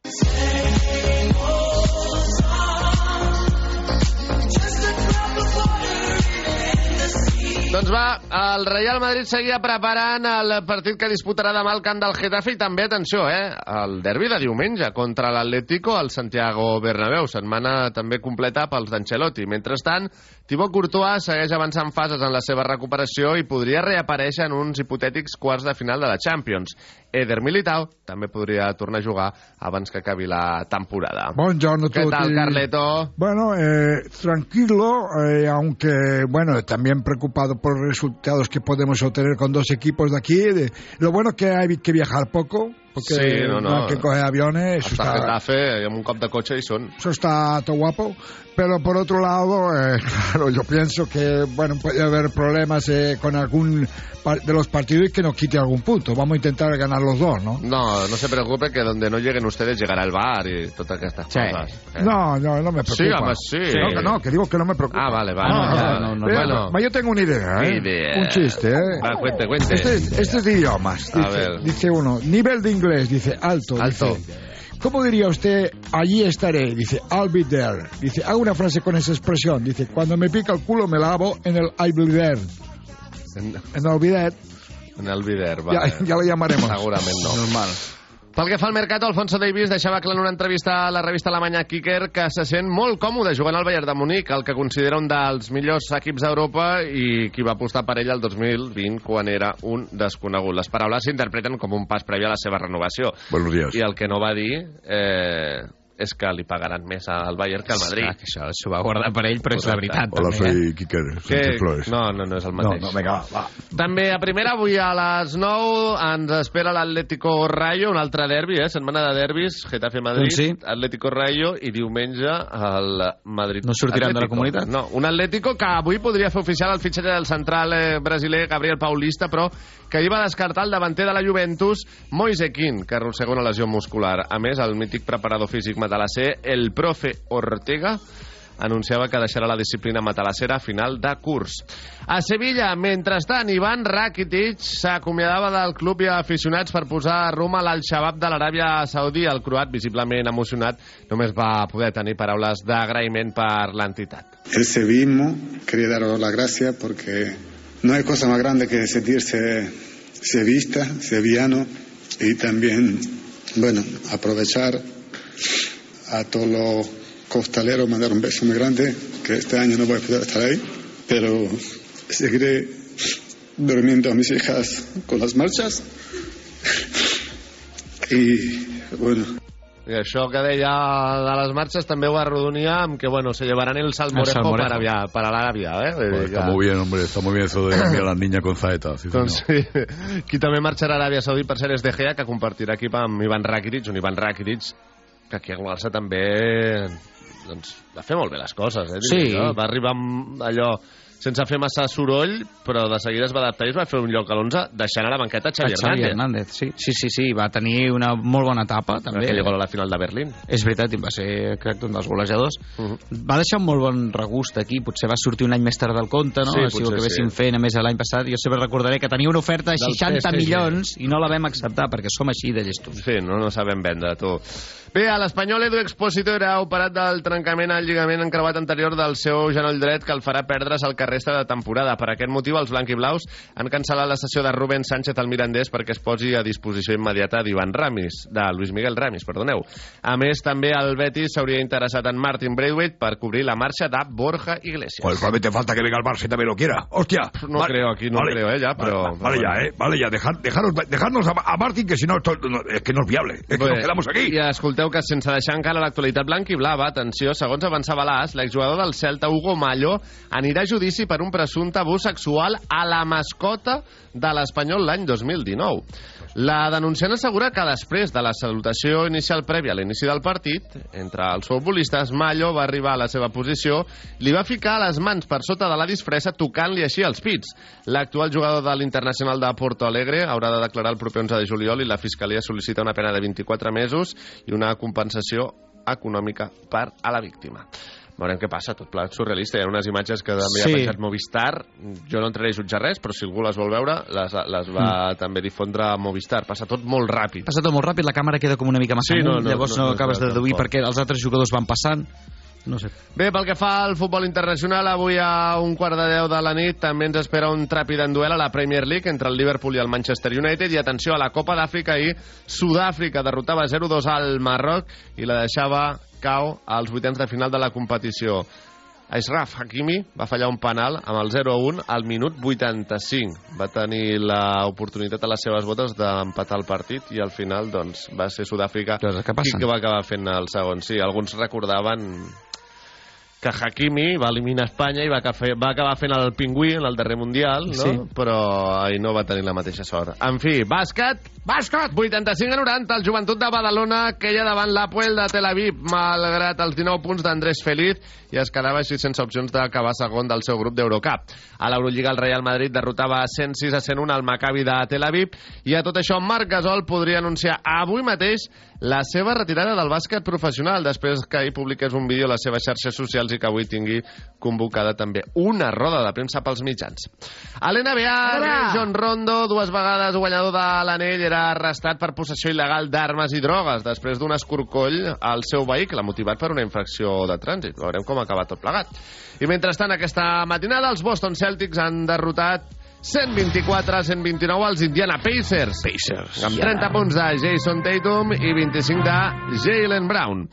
Doncs va, el Real Madrid seguia preparant el partit que disputarà demà al camp del Getafe i també, atenció, eh, el derbi de diumenge contra l'Atlético al Santiago Bernabéu. Setmana també completa pels d'Ancelotti. Mentrestant, Thibaut Courtois segueix avançant fases en la seva recuperació i podria reaparèixer en uns hipotètics quarts de final de la Champions. Eder Militao també podria tornar a jugar abans que acabi la temporada.
Buongiorno a
¿Qué tal,
tutti.
Carleto?
Bueno, eh, tranquilo, eh, aunque, bueno, también preocupado por los resultados que podemos obtener con dos equipos de aquí. De- lo bueno que hay que viajar poco, porque
Sí, no, no.
hay que coger aviones.
Hasta
está,
Getafe, amb un cop de cotxe hi són.
eso está todo guapo. Pero por otro lado, eh, claro, yo pienso que, bueno, puede haber problemas eh, con algún de los partidos y que nos quite algún punto. Vamos a intentar ganar los dos, ¿no?
No, no se preocupe que donde no lleguen ustedes llegará el bar y todas estas cosas. Eh.
No, no, no me preocupa.
Sí, home, sí.
No, que no, que digo que no me preocupa.
Ah, vale, vale.
No,
vale,
no,
vale.
no, no,
bueno,
yo tengo una idea, ¿eh?
Idea.
Un chiste, ¿eh?
Va, cuente, cuente.
Este, es- este es de idiomas.
A
Dice,
ver.
dice uno, nivel de inglés, dice alto.
Alto.
Dice, ¿Cómo diría usted, allí estaré? Dice, I'll be there. Dice, hago una frase con esa expresión. Dice, cuando me pica el culo me lavo en el I'll be there.
En,
En el be there.
en el
Ya,
vale.
ya lo llamaremos.
Segurament no.
Normal.
Pel que fa al mercat, Alfonso Davis deixava clar en una entrevista a la revista alemanya Kicker que se sent molt còmode jugant al Bayern de Múnich, el que considera un dels millors equips d'Europa i qui va apostar per ell el 2020 quan era un desconegut. Les paraules s'interpreten com un pas previ a la seva renovació.
Buenos días.
I el que no va dir eh, és que li pagaran més al Bayern que al Madrid.
Clar, que això s'ho va guardar per ell, però és la veritat.
Hola,
també, eh?
soy Quique
Que... No, no, no és el
No,
mateix.
no, venga, va, va.
També a primera, avui a les 9 ens espera l'Atlético Rayo, un altre derbi, eh? setmana de derbis, Getafe-Madrid,
Doncs sí.
Atlético Rayo i diumenge el Madrid.
No sortiran de la
Atlético.
comunitat?
No, un Atlético que avui podria fer oficial el fitxatge del central eh, brasiler Gabriel Paulista, però que hi va descartar el davanter de la Juventus, Moise Kean, que arrossega una lesió muscular. A més, el mític preparador físic matalasser, el profe Ortega, anunciava que deixarà la disciplina matalassera a final de curs. A Sevilla, mentrestant, Ivan Rakitic s'acomiadava del club i aficionats per posar rumb a l'Al-Shabaab de l'Aràbia Saudí. El croat, visiblement emocionat, només va poder tenir paraules d'agraïment per l'entitat.
El sevillismo, quería daros las gracias porque no hay cosa más grande que sentirse sevista, sevillano y también, bueno, aprovechar a todos los costaleros, mandar un beso muy grande, que este año no voy a poder estar ahí, pero seguiré durmiendo a mis hijas con las marchas y bueno,
I això que deia de les marxes també ho arrodonia amb que, bueno, se llevaran el salmorejo,
salmorejo.
per, avia, per a l'Aràbia, eh? Dir
está muy bien, hombre, está muy bien eso de enviar a la niña con zaeta. Sí,
Doncs sí, qui també marxarà a Aràbia Saudí per ser és De Gea, que compartirà equip amb Ivan Rakitic, un Ivan Rakitic que aquí al Barça també doncs, va fer molt bé les coses, eh?
Sí.
No? Va arribar amb allò sense fer massa soroll, però de seguida es va adaptar i es va fer un lloc a l'11, deixant a la banqueta Xavi,
Xavi
Hernández.
Hernández, sí. sí, sí, sí, va tenir una molt bona etapa, també.
Aquell gol a la final de Berlín.
És veritat, i va ser, crec, un dels golejadors.
Uh -huh.
Va deixar un molt bon regust aquí, potser va sortir un any més tard del compte, no?
Sí,
el
potser
que vessin
sí.
fent, a més, l'any passat. Jo sempre recordaré que tenia una oferta de
Del
60
PSG.
milions i no la vam acceptar, perquè som així de llestos.
Sí, no, no sabem vendre, tu. Bé, a l'Espanyol Edu Expósito era operat del trencament al lligament encreuat anterior del seu genoll dret que el farà perdre's el que resta de temporada. Per aquest motiu, els blanquiblaus han cancel·lat la sessió de Rubén Sánchez al Mirandés perquè es posi a disposició immediata d'Ivan Ramis, de Luis Miguel Ramis, perdoneu. A més, també el Betis s'hauria interessat en Martin Braithwaite per cobrir la marxa de Borja Iglesias.
Pues solamente falta que venga el Barça y también lo quiera. ¡Hostia!
No creo, aquí no creo, eh, ya, pero-
Vale, vale ya, eh. Vale ya, dejar, dejaros, dejarnos a, a Martín, que si no, esto no- es que no es viable. Es que
Bé,
nos quedamos aquí.
I escolteu que sense deixar encara l'actualitat blanca i blava, atenció, segons avançava l'AS, l'exjugador del Celta, Hugo Mallo, anirà a judici per un presumpte abús sexual a la mascota de l'Espanyol l'any 2019. La denunciant assegura que després de la salutació inicial prèvia a l'inici del partit, entre els futbolistes, Mallo va arribar a la seva posició, li va ficar les mans per sota de la disfressa tocant-li així els pits. L'actual jugador de l'Internacional de Porto Alegre haurà de declarar el proper 11 de juliol i la Fiscalia sol·licita una pena de 24 mesos i una compensació econòmica per a la víctima. Veurem què passa, tot plegat surrealista. Hi ha unes imatges que també
Sí.
ha penjat Movistar. Jo no entraré a jutjar res, però si algú les vol veure, les, les va
Mm.
també difondre a Movistar. Passa tot molt ràpid.
Passa tot molt ràpid, la càmera queda com una mica massa
Sí, no,
amunt,
no,
llavors
no,
no,
no
acabes
queda
de deduir perquè els altres jugadors van passant. No sé.
Bé, pel que fa al futbol internacional, avui a un quart de deu de la nit també ens espera un tràpid duel a la Premier League entre el Liverpool i el Manchester United i atenció a la Copa d'Àfrica ahir Sud-àfrica derrotava 0-2 al Marroc i la deixava cau als vuitens de final de la competició. Ashraf Hakimi va fallar un penal amb el 0-1 al minut 85. Va tenir l'oportunitat a les seves botes d'empatar el partit i al final doncs, va ser Sud-àfrica qui que va acabar fent el segon. Sí, alguns recordaven que Hakimi va eliminar Espanya i va, acabar, va acabar fent el pingüí en el darrer Mundial, no?
Sí.
però ahir no va tenir la mateixa sort. En fi, bàsquet, bàsquet! 85 a 90, el joventut de Badalona queia davant l'Apoel de Tel Aviv, malgrat els 19 punts d'Andrés Feliz, i es quedava així sense opcions d'acabar segon del seu grup d'Eurocup. A l'Eurolliga el Real Madrid derrotava 106 a 101 al Maccabi de Tel Aviv, i a tot això Marc Gasol podria anunciar avui mateix la seva retirada del bàsquet professional, després que ahir publiqués un vídeo a les seves xarxes socials i que avui tingui convocada també una roda de premsa pels mitjans. A l'NBA, John Rondo, dues vegades guanyador de l'anell, era arrestat per possessió il·legal d'armes i drogues després d'un escorcoll al seu vehicle, motivat per una infracció de trànsit. Veurem com acaba tot plegat. I mentrestant, aquesta matinada, els Boston Celtics han derrotat 124 a 129 als Indiana Pacers.
Pacers.
Amb 30 punts de Jason Tatum i 25 de Jalen Brown.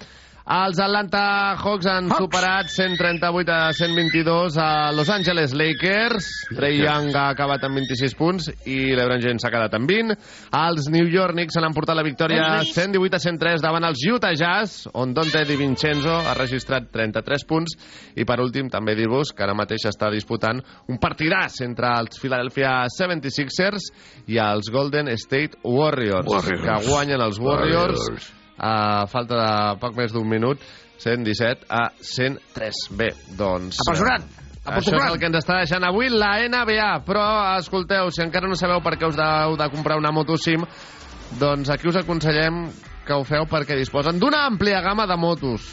Els Atlanta Hawks han superat 138 a 122 a Los Angeles Lakers. Trey Young ha acabat amb 26 punts i l'Ebron James s'ha quedat amb 20. Els New York Knicks han emportat la victòria 118 a 103 davant els Utah Jazz, on Dante Di Vincenzo ha registrat 33 punts. I per últim, també dir-vos que ara mateix està disputant un partidàs entre els Philadelphia 76ers i els Golden State Warriors,
Warriors.
que guanyen els Warriors,
Warriors.
A falta de poc més d'un minut 117 a 103 bé, doncs
Apressurat!
eh, això és el que ens està deixant avui la NBA però escolteu, si encara no sabeu per què us heu de comprar una moto SIM doncs aquí us aconsellem que ho feu perquè disposen d'una àmplia gamma de motos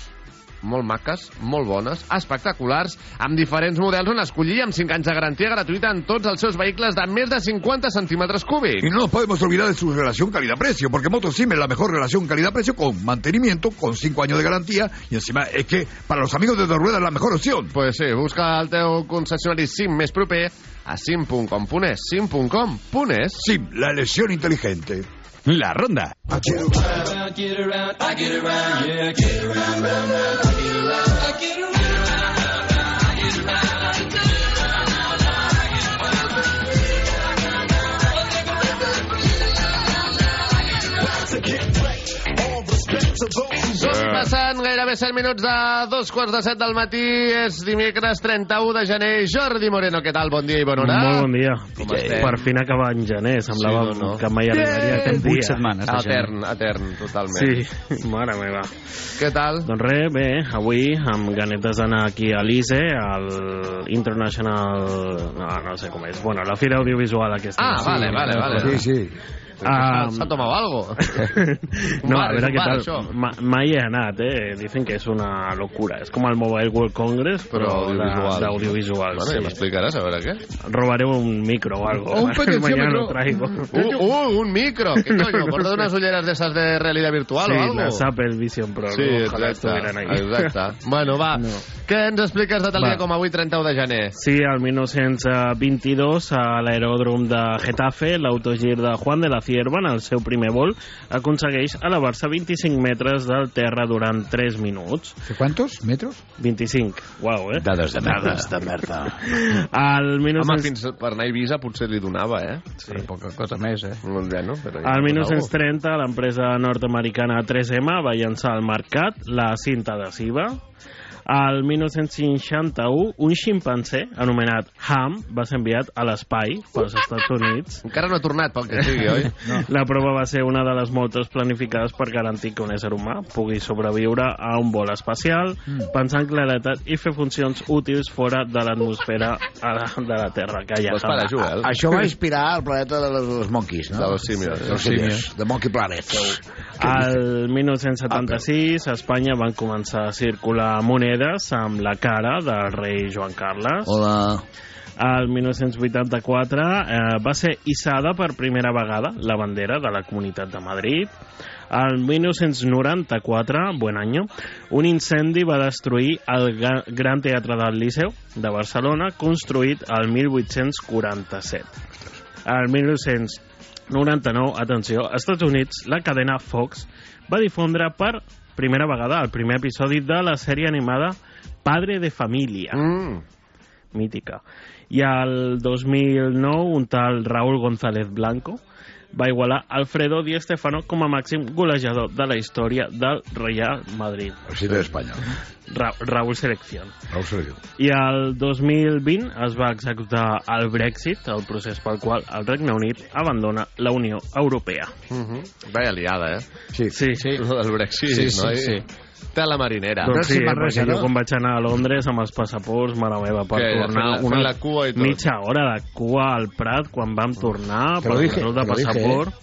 molt maques, molt bones, espectaculars, amb diferents models on escollir i amb 5 anys de garantia gratuïta en tots els seus vehicles de més de 50 centímetres cúbics.
Y no nos podemos olvidar de su relación calidad-precio, porque Motosim es la mejor relación calidad-precio con mantenimiento, con 5 años de garantía, y encima es que para los amigos de dos ruedas es la mejor opción.
Pues sí, busca el teu concessionari SIM més proper a sim.com.es, sim.com.es.
SIM, la elección inteligente.
La ronda.
Passant gairebé bé 7 minuts de dos quarts de set del matí. És dimecres 31 de gener. Jordi Moreno, què tal? Bon dia i bona hora.
Molt bon dia.
Com estem?
Per fin acabar en gener. Semblava
Sí, no, no.
que mai arribaria aquest dia.
Vuit setmanes.
Etern, etern, totalment.
Sí, mare meva.
Què tal?
Doncs res, bé, avui amb ganetes d'anar aquí a l'ISE, al International... No, no sé com és. Bueno, la fira audiovisual aquesta.
Ah, vale, vale, vale.
Sí, sí.
Ah,
S'ha tomado algo.
No,
bar,
a què
bar,
tal. Ma, anat, eh? Dicen que és una locura. És com el Mobile World Congress, Però
audiovisual.
de- d'audiovisual.
Bueno, ja
sí.
m'explicaràs a veure què.
Robaré un micro o algo.
O un potenciómetro.
Mañana lo traigo.
Uh, uh, un micro. ¿Qué coño? ¿Porta unas ulleras de esas de realidad virtual
sí,
o algo?
las Apple Vision Pro.
Sí,
no? Estuvieran ahí.
exacte. Bueno, va.
No.
Què ens expliques de tal
Va.
dia com avui, 31 de gener?
Sí, al 1922, a l'aeròdrom de Getafe, l'autogir de Juan de la Cierva, en el seu primer vol, aconsegueix elevar-se 25 metres del terra durant 3 minuts.
¿De cuántos metros?
25, uau, eh?
Dades de merda.
Dades de merda.
Al
Home,
19...
fins per anar a Eivissa potser li donava, eh?
Sí.
Poca cosa més, eh?
Bueno, però
Al
ja donava.
1930, l'empresa nord-americana 3M va llançar al mercat la cinta adhesiva. Al 1961, un ximpanzé anomenat Ham va ser enviat a l'espai pels Estats Units.
Encara no ha tornat, pel que sigui, oi?
No. La prova va ser una de les moltes planificades per garantir que un ésser humà pugui sobreviure a un vol espacial,
Mm.
pensar en claretat i fer funcions útils fora de l'atmosfera a la- de la Terra. Que ja
Pues para, Joel.
Això va inspirar el planeta de los, los monkeys, no?
De los simios.
De los simios. The Monkey Planet.
Al 1976, a Espanya van començar a circular monedes amb la cara del rei Joan Carles.
Hola.
Al 1984 eh, va ser hissada per primera vegada la bandera de la Comunitat de Madrid. Al 1994, buen año, un incendi va destruir el Gran Teatre del Liceu de Barcelona, construït al 1847. Al 1999, atenció, als Estats Units, la cadena Fox va difondre per primera vegada el primer episodi de la sèrie animada Padre de Família.
Mm.
Mítica. I al 2009, un tal Raúl González Blanco va igualar Alfredo Di Stefano com a màxim golejador de la història del Real Madrid.
Así de España.
Ra Raúl Selección.
Raúl Sergio.
I el 2020 es va executar el Brexit, el procés pel qual el Regne Unit abandona la Unió Europea.
Mm -hmm. Vaya liada, eh?
Sí, sí. sí.
El Brexit,
Sí, sí,
no?
sí.
Té la marinera.
Doncs sí, eh, perquè jo quan vaig anar a Londres amb els passaports, mare meva, per
Què,
tornar
fent la-
una
fent la cua i tot?
mitja hora de cua al Prat quan vam tornar per control de
te lo dije,
passaport.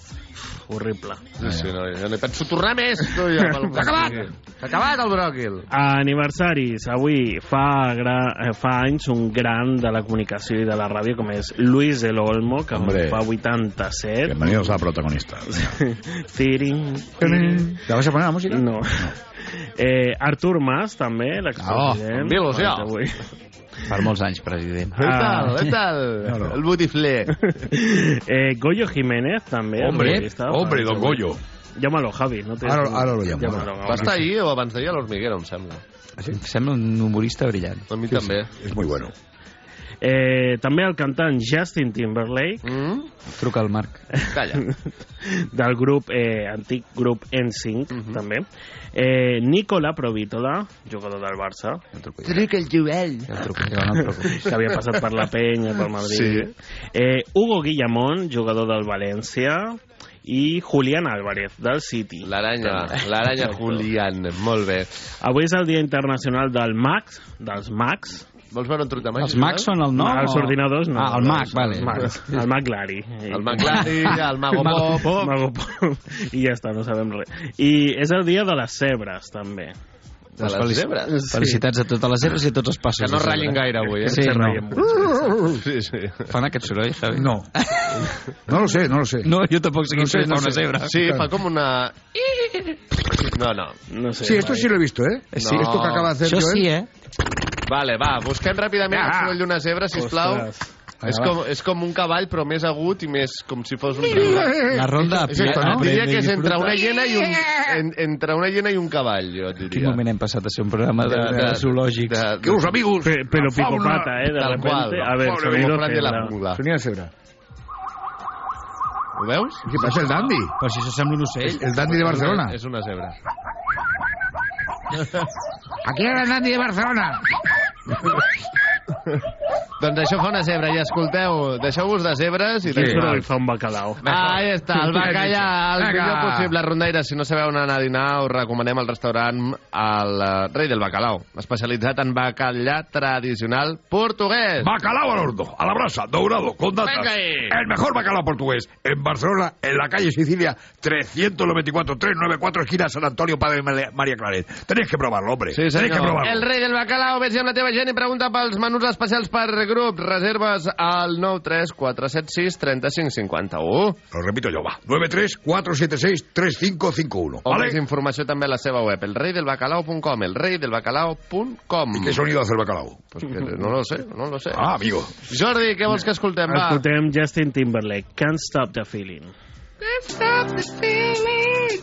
Horrible.
Sí, sí, no, jo no penso tornar més. Tu, ja,
S'ha acabat!
S'ha acabat el bròquil.
Aniversaris. Avui fa, gra, eh, fa anys un gran de la comunicació i de la ràdio com és Luis del Olmo, que
Hombre.
fa 87.
Bienvenidos a protagonista.
Tiring.
¿La vas a poner la música?
No. Eh, Artur Mas, també, l'expresident.
amb il·lusió.
Per molts anys, president.
Què tal?
Ah.
Què tal? El botifler.
Eh, Goyo Jiménez, també.
Hombre, hombre, don Goyo.
Llámalo, Javi. No te...
Ara- ara lo llamo,
Llámalo.
Va estar ahir o abans d'ahir a l'Hormiguero, em sembla.
Em sembla un humorista brillant.
A mi també.
Es muy bueno.
Eh, també el cantant Justin Timberlake.
Mm?
Truca al Marc.
Calla.
del grup, eh, antic grup NSYNC,
Mhm.
també. Eh, Nicola Provítola, jugador del Barça.
Truca el Joel.
Que havia passat per la penya, pel Madrid.
Sí.
Eh, Hugo Guillamón, jugador del València, i Julián Álvarez, del City.
L'aranya, l'aranya Julián. Molt bé.
Avui és el Dia Internacional del Max, dels Macs.
Vols veure un truc de màquina?
Els Macs són el nom?
els
o-
ordinadors no.
Ah, el Mac, vale.
Els Macs. El Mac Lari.
El McLari, el Mago Pop.
Mago Pop. I ja està, no sabem res. I és el dia de les zebres, també.
De les
Felici-
zebres?
Felicitats a totes les zebres i a tots els passos.
Que no ratllin gaire avui, eh?
Sí,
Se
no.
molt.
Sí, sí.
Fan aquest soroll, Javi?
No. No lo sé, no lo sé.
No, jo tampoc sé
No
quin
sé,
soroll
no
fa una zebra.
Sí, fa com una... No, no.
No sé.
Sí, esto sí lo he visto, ¿eh?
Sí.
Esto que acaba de hacer
Això
Joel.
sí, eh?
Vale, va, busquem ràpidament el soroll d'una zebra, sisplau.
Ostres.
És com, és com un cavall, però més agut i més com si fos un...
La ronda...
Esto, no? Diria que és entre una hiena i un, en, entre una hiena i un cavall, jo et
Quin
diria.
moment hem passat a ser un programa de, de, de zoològics?
de-
Que los amigos.
Pe-
fauna.
picopata, ¿eh? De
Tal
repente.
qual.
A ver,
Pobre
sonido
de la jungla.
Sonido de cebra.
Ho veus?
¿Qué pasa el dandy?
Però si això sembla un ocell.
El dandy de Barcelona.
És una zebra.
Aquí era Nandi de Barcelona.
doncs això fa una zebra, i escolteu, deixeu-vos de zebres i...
Quin soroll fa un bacalao?
Ah, ahí està, el bacallà, el
Vinga.
millor possible. Rondaires, si no sabeu on anar a dinar, us recomanem el restaurant El eh, Rei del Bacalao, especialitzat en bacallà tradicional portuguès.
Bacalao al horno, a la brasa, dourado, con datas.
Venga ahí.
El mejor bacalao portugués. En Barcelona, en la calle Sicilia, 394, 394, esquina San Antonio, Padre María Claret. Tenéis que probarlo, hombre.
Sí,
Tenéis que
senyor.
probarlo.
El rei del bacalao, vés amb la teva gent i pregunta pels menús especials per grup. Reserves al 93476 3551.
Lo repito yo, va. 93-476-3551.
O
¿Vale?
més informació també a la seva web, elreidelbacalao.com, elreidelbacalao.com.
¿Y qué sonido hace el bacalao?
Pues que no lo sé, no lo sé.
Ah, amigo.
Jordi, què vols que escoltem? Va.
Escoltem Justin Timberlake, Can't Stop the Feeling.
Stop the feeling.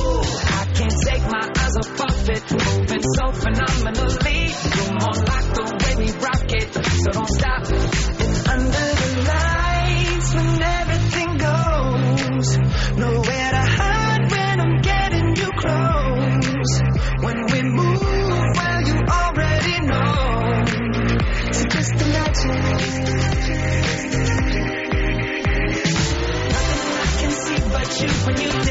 my eyes of it, moving so phenomenally. You're more like the way we rock it, so don't stop. And under the lights, when everything goes, nowhere to hide when I'm getting you close. When we move, well, you already know. So just imagine. Nothing I can see but you when you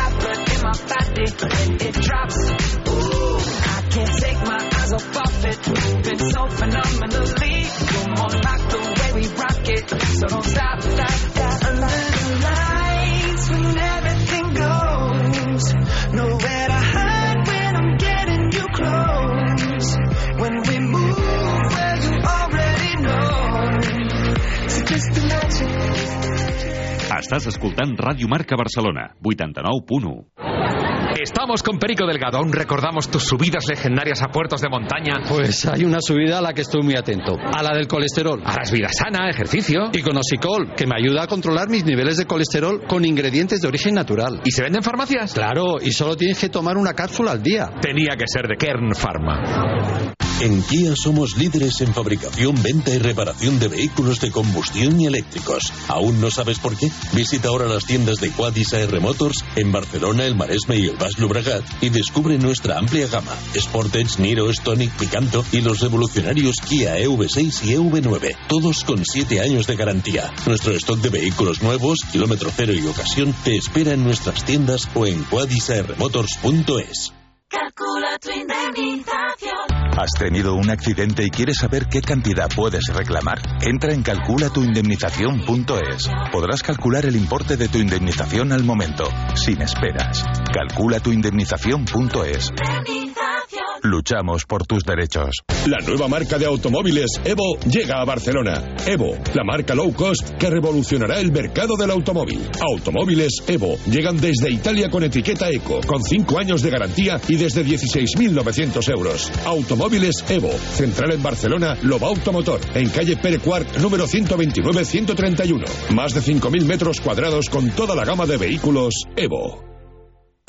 my body it drops. Ooh, I can't take my eyes off of it, so phenomenally. You're more like the way we rock it, so don't stop, stop, stop. Everything goes, when I'm getting you close. When we move, well, you already know. Just.
Estàs escoltant Ràdio Marca Barcelona, 89.1.
Estamos con Perico Delgado. Aún recordamos tus subidas legendarias a puertos de montaña.
Pues hay una subida a la que estoy muy atento, a la del colesterol.
Harás vida sana, ejercicio.
Y con Osicol, que me ayuda a controlar mis niveles de colesterol con ingredientes de origen natural.
¿Y se venden en farmacias?
Claro, y solo tienes que tomar una cápsula al día.
Tenía que ser de Kern Pharma.
En Kia somos líderes en fabricación, venta y reparación de vehículos de combustión y eléctricos. ¿Aún no sabes por qué? Visita ahora las tiendas de Quadis AR Motors en Barcelona, el Maresme y el Baix Llobregat y descubre nuestra amplia gama. Sportage, Niro, Stonic, Picanto y los revolucionarios Kia EV6 y EV9. Todos con 7 años de garantía. Nuestro stock de vehículos nuevos, kilómetro cero y ocasión te espera en nuestras tiendas o en quadisarmotors.es.
Calcula tu indemnización.
¿Has tenido un accidente y quieres saber qué cantidad puedes reclamar? Entra en calculatuindemnización.es. Podrás calcular el importe de tu indemnización al momento, sin esperas. Calculatuindemnización.es. Luchamos por tus derechos.
La nueva marca de automóviles Evo llega a Barcelona. Evo, la marca low cost que revolucionará el mercado del automóvil. Automóviles Evo llegan desde Italia con etiqueta eco, con 5 años de garantía y desde 16.900 euros. Automóviles Evo, central en Barcelona, Loba Automotor, en calle Pere Quart, número 129-131. Más de 5.000 metros cuadrados con toda la gama de vehículos Evo.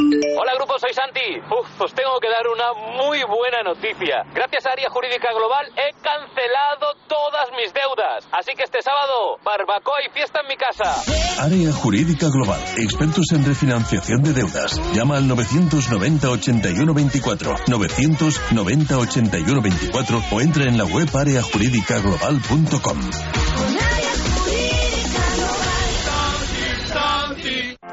Hola, Grupo
soy Santi. Uf, os tengo que dar una muy buena noticia. Gracias a Área Jurídica Global he cancelado todas mis deudas. Así que este sábado, barbacoa y fiesta en mi casa.
Área Jurídica Global. Expertos en refinanciación de deudas. Llama al 990 81 24. 990 81 24 o entra en la web areajuridicaglobal.com.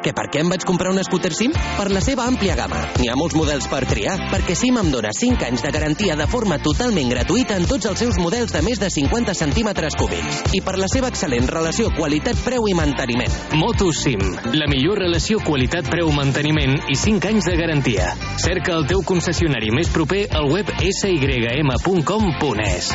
Que per què em vaig comprar un scooter SIM? Per la seva àmplia gamma. N'hi ha molts models per triar, perquè SIM em dona 5 anys de garantia de forma totalment gratuïta en tots els seus models de més de 50 centímetres cúbics. I per la seva excel·lent relació qualitat-preu i manteniment.
Motosim, la millor relació qualitat-preu-manteniment i 5 anys de garantia. Cerca el teu concessionari més proper al web sym.com.es.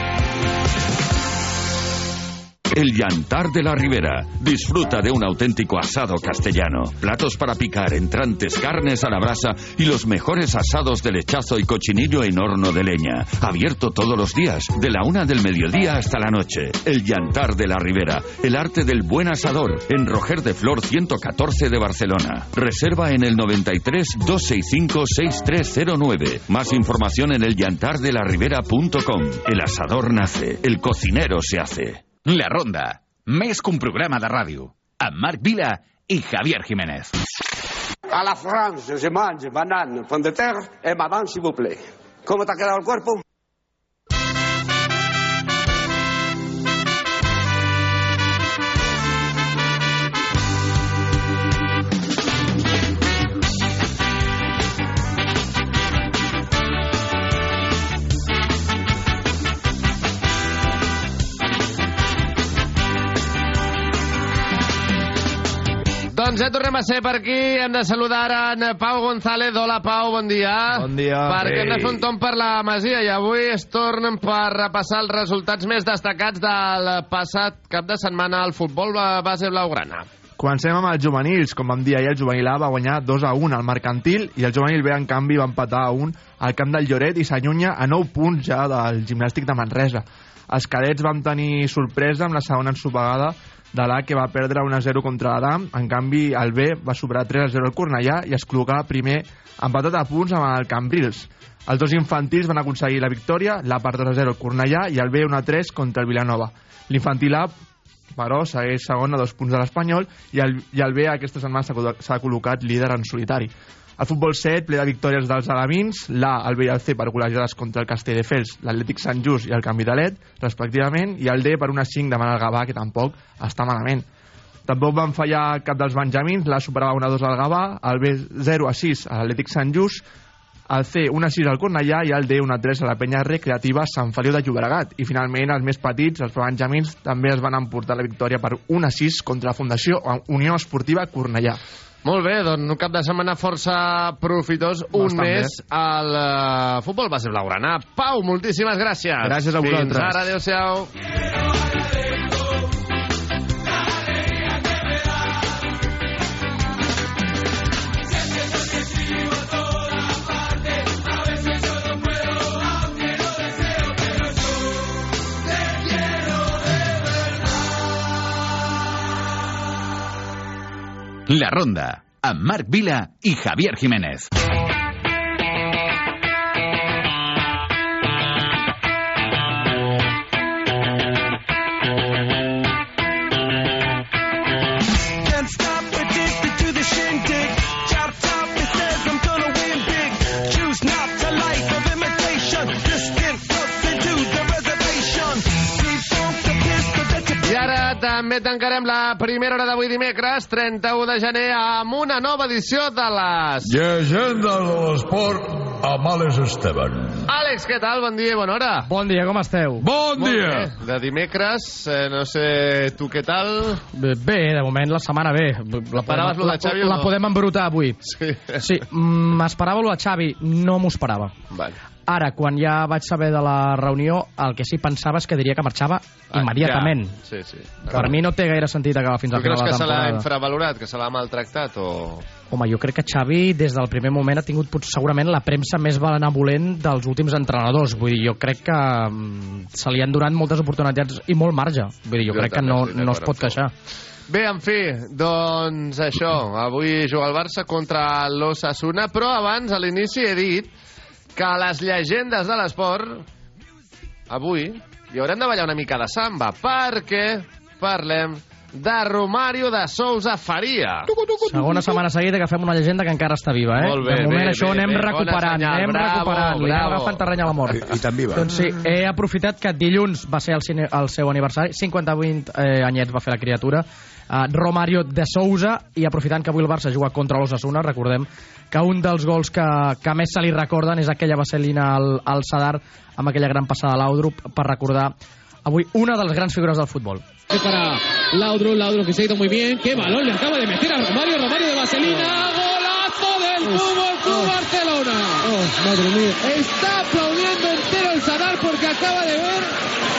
El Yantar de la Ribera. Disfruta de un auténtico asado castellano. Platos para picar, entrantes, carnes a la brasa y los mejores asados de lechazo y cochinillo en horno de leña. Abierto todos los días, de la una del mediodía hasta la noche. El Yantar de la Ribera. El arte del buen asador. En Roger de Flor 114 de Barcelona. Reserva en el 93 265 6309. Más información en elyantardelaribera.com. El asador nace. El cocinero se hace.
La Ronda, més que un programa de ràdio, amb Marc Vila i Javier Jiménez.
A la France, je mange banane, pomme de terre et madame, s'il vous plaît. ¿Cómo te ha quedado el cuerpo?
Doncs ja tornem a ser per aquí. Hem de saludar ara en Pau González. Hola, Pau, bon dia.
Bon dia.
Perquè hem de
Ei.
fer un tom per la Masia i avui es tornen per repassar els resultats més destacats del passat cap de setmana al futbol base blaugrana.
Comencem amb els juvenils. Com vam dir ahir, el juvenil A va guanyar 2 a 1 al Mercantil i el juvenil B, en canvi, va empatar a 1 al camp del Lloret i s'allunya a 9 punts ja del gimnàstic de Manresa. Els cadets van tenir sorpresa amb la segona ensopegada de l'A que va perdre 1-0 contra l'Adam. En canvi, el B va superar 3-0 el Cornellà i es col·locava primer empatat a punts amb el Cambrils. Els dos infantils van aconseguir la victòria, l'A per 2-0 el Cornellà i el B 1-3 contra el Vilanova. L'infantil A però segueix segon a dos punts de l'Espanyol i el, i el B aquesta setmana s'ha col·locat líder en solitari. El futbol 7, ple de victòries dels alamins, l'A, el C per golejades contra el Castelldefels, l'Atlètic Sant Just i el Canvi d'Alet, respectivament, i el D per una 5 davant el Gavà, que tampoc està malament. Tampoc van fallar cap dels benjamins, l'A superava 1 a 2 al Gavà, el B 0 a 6 a l'Atlètic Sant Just, el C 1 a 6 al Cornellà i el D 1 a 3 a la penya recreativa Sant Feliu de Llobregat. I finalment els més petits, els benjamins, també es van emportar la victòria per 1 a 6 contra la Fundació Unió Esportiva Cornellà.
Molt bé, doncs un cap de setmana força profitós, un
Bastant
mes al uh, futbol base blaugrana. Pau, moltíssimes gràcies.
Gràcies a
Fins
vosaltres.
ara, adéu-siau.
La Ronda, amb Marc Vila i Javier Jiménez.
També tancarem la primera hora d'avui dimecres, 31 de gener, amb una nova edició de les...
Llegenda de l'esport amb Alex Esteban.
Àlex, què tal? Bon dia i bona hora.
Bon dia, com esteu?
Bon
Molt
dia.
Bé. De dimecres, eh, no sé tu què tal.
Bé, bé, de moment la setmana bé. La,
Esperaves lo de
la,
Xavi
la
no?
podem embrutar avui.
Sí.
Sí, m'esperava lo de Xavi, no m'ho esperava.
Vale.
Ara, quan ja vaig saber de la reunió, el que sí pensava és que diria que marxava immediatament.
Ah, ja. Sí, sí.
Per mi no té gaire sentit acabar fins
Tu
al final
creus
de
que
la
se l'ha
temporada.
infravalorat, que se l'ha maltractat o...
Home, jo crec que Xavi des del primer moment ha tingut potser, segurament la premsa més benevolent dels últims entrenadors. Vull dir, jo crec que mm, se li han donat moltes oportunitats i molt marge. Vull dir, jo,
Jo
crec que no, no es pot queixar.
Bé, en fi, doncs això, avui juga el Barça contra l'Ossassuna, però abans, a l'inici, he dit que a les llegendes de l'esport, avui, hi haurem de ballar una mica de samba, perquè parlem de Romario de Sousa Faria.
Segona setmana seguida que fem una llegenda que encara està viva, eh?
Molt bé,
de moment
bé,
això
bé,
anem
bé.
Recuperant,
senyal,
anem
bravo,
recuperant, li agafant terreny a la mort.
I, i tan viva.
Doncs sí, he aprofitat que dilluns va ser el, cine, el seu aniversari, 58 eh, anyets va fer la criatura, uh, Romario de Sousa, i aprofitant que avui el Barça juga contra l'Ossassuna, recordem que un dels gols que, que més se li recorden és aquella vaselina al, al Sadar amb aquella gran passada a l'Audrup per recordar avui una de les grans figures del futbol.
para Laudrup, Laudrup que se ha ido muy bien. ¡Qué balón le acaba de meter a Romario! Romario de Vaselina. ¡Golazo del Fútbol Club Barcelona! ¡Oh, madre mía! Está aplaudiendo entero el Sadar porque acaba de ver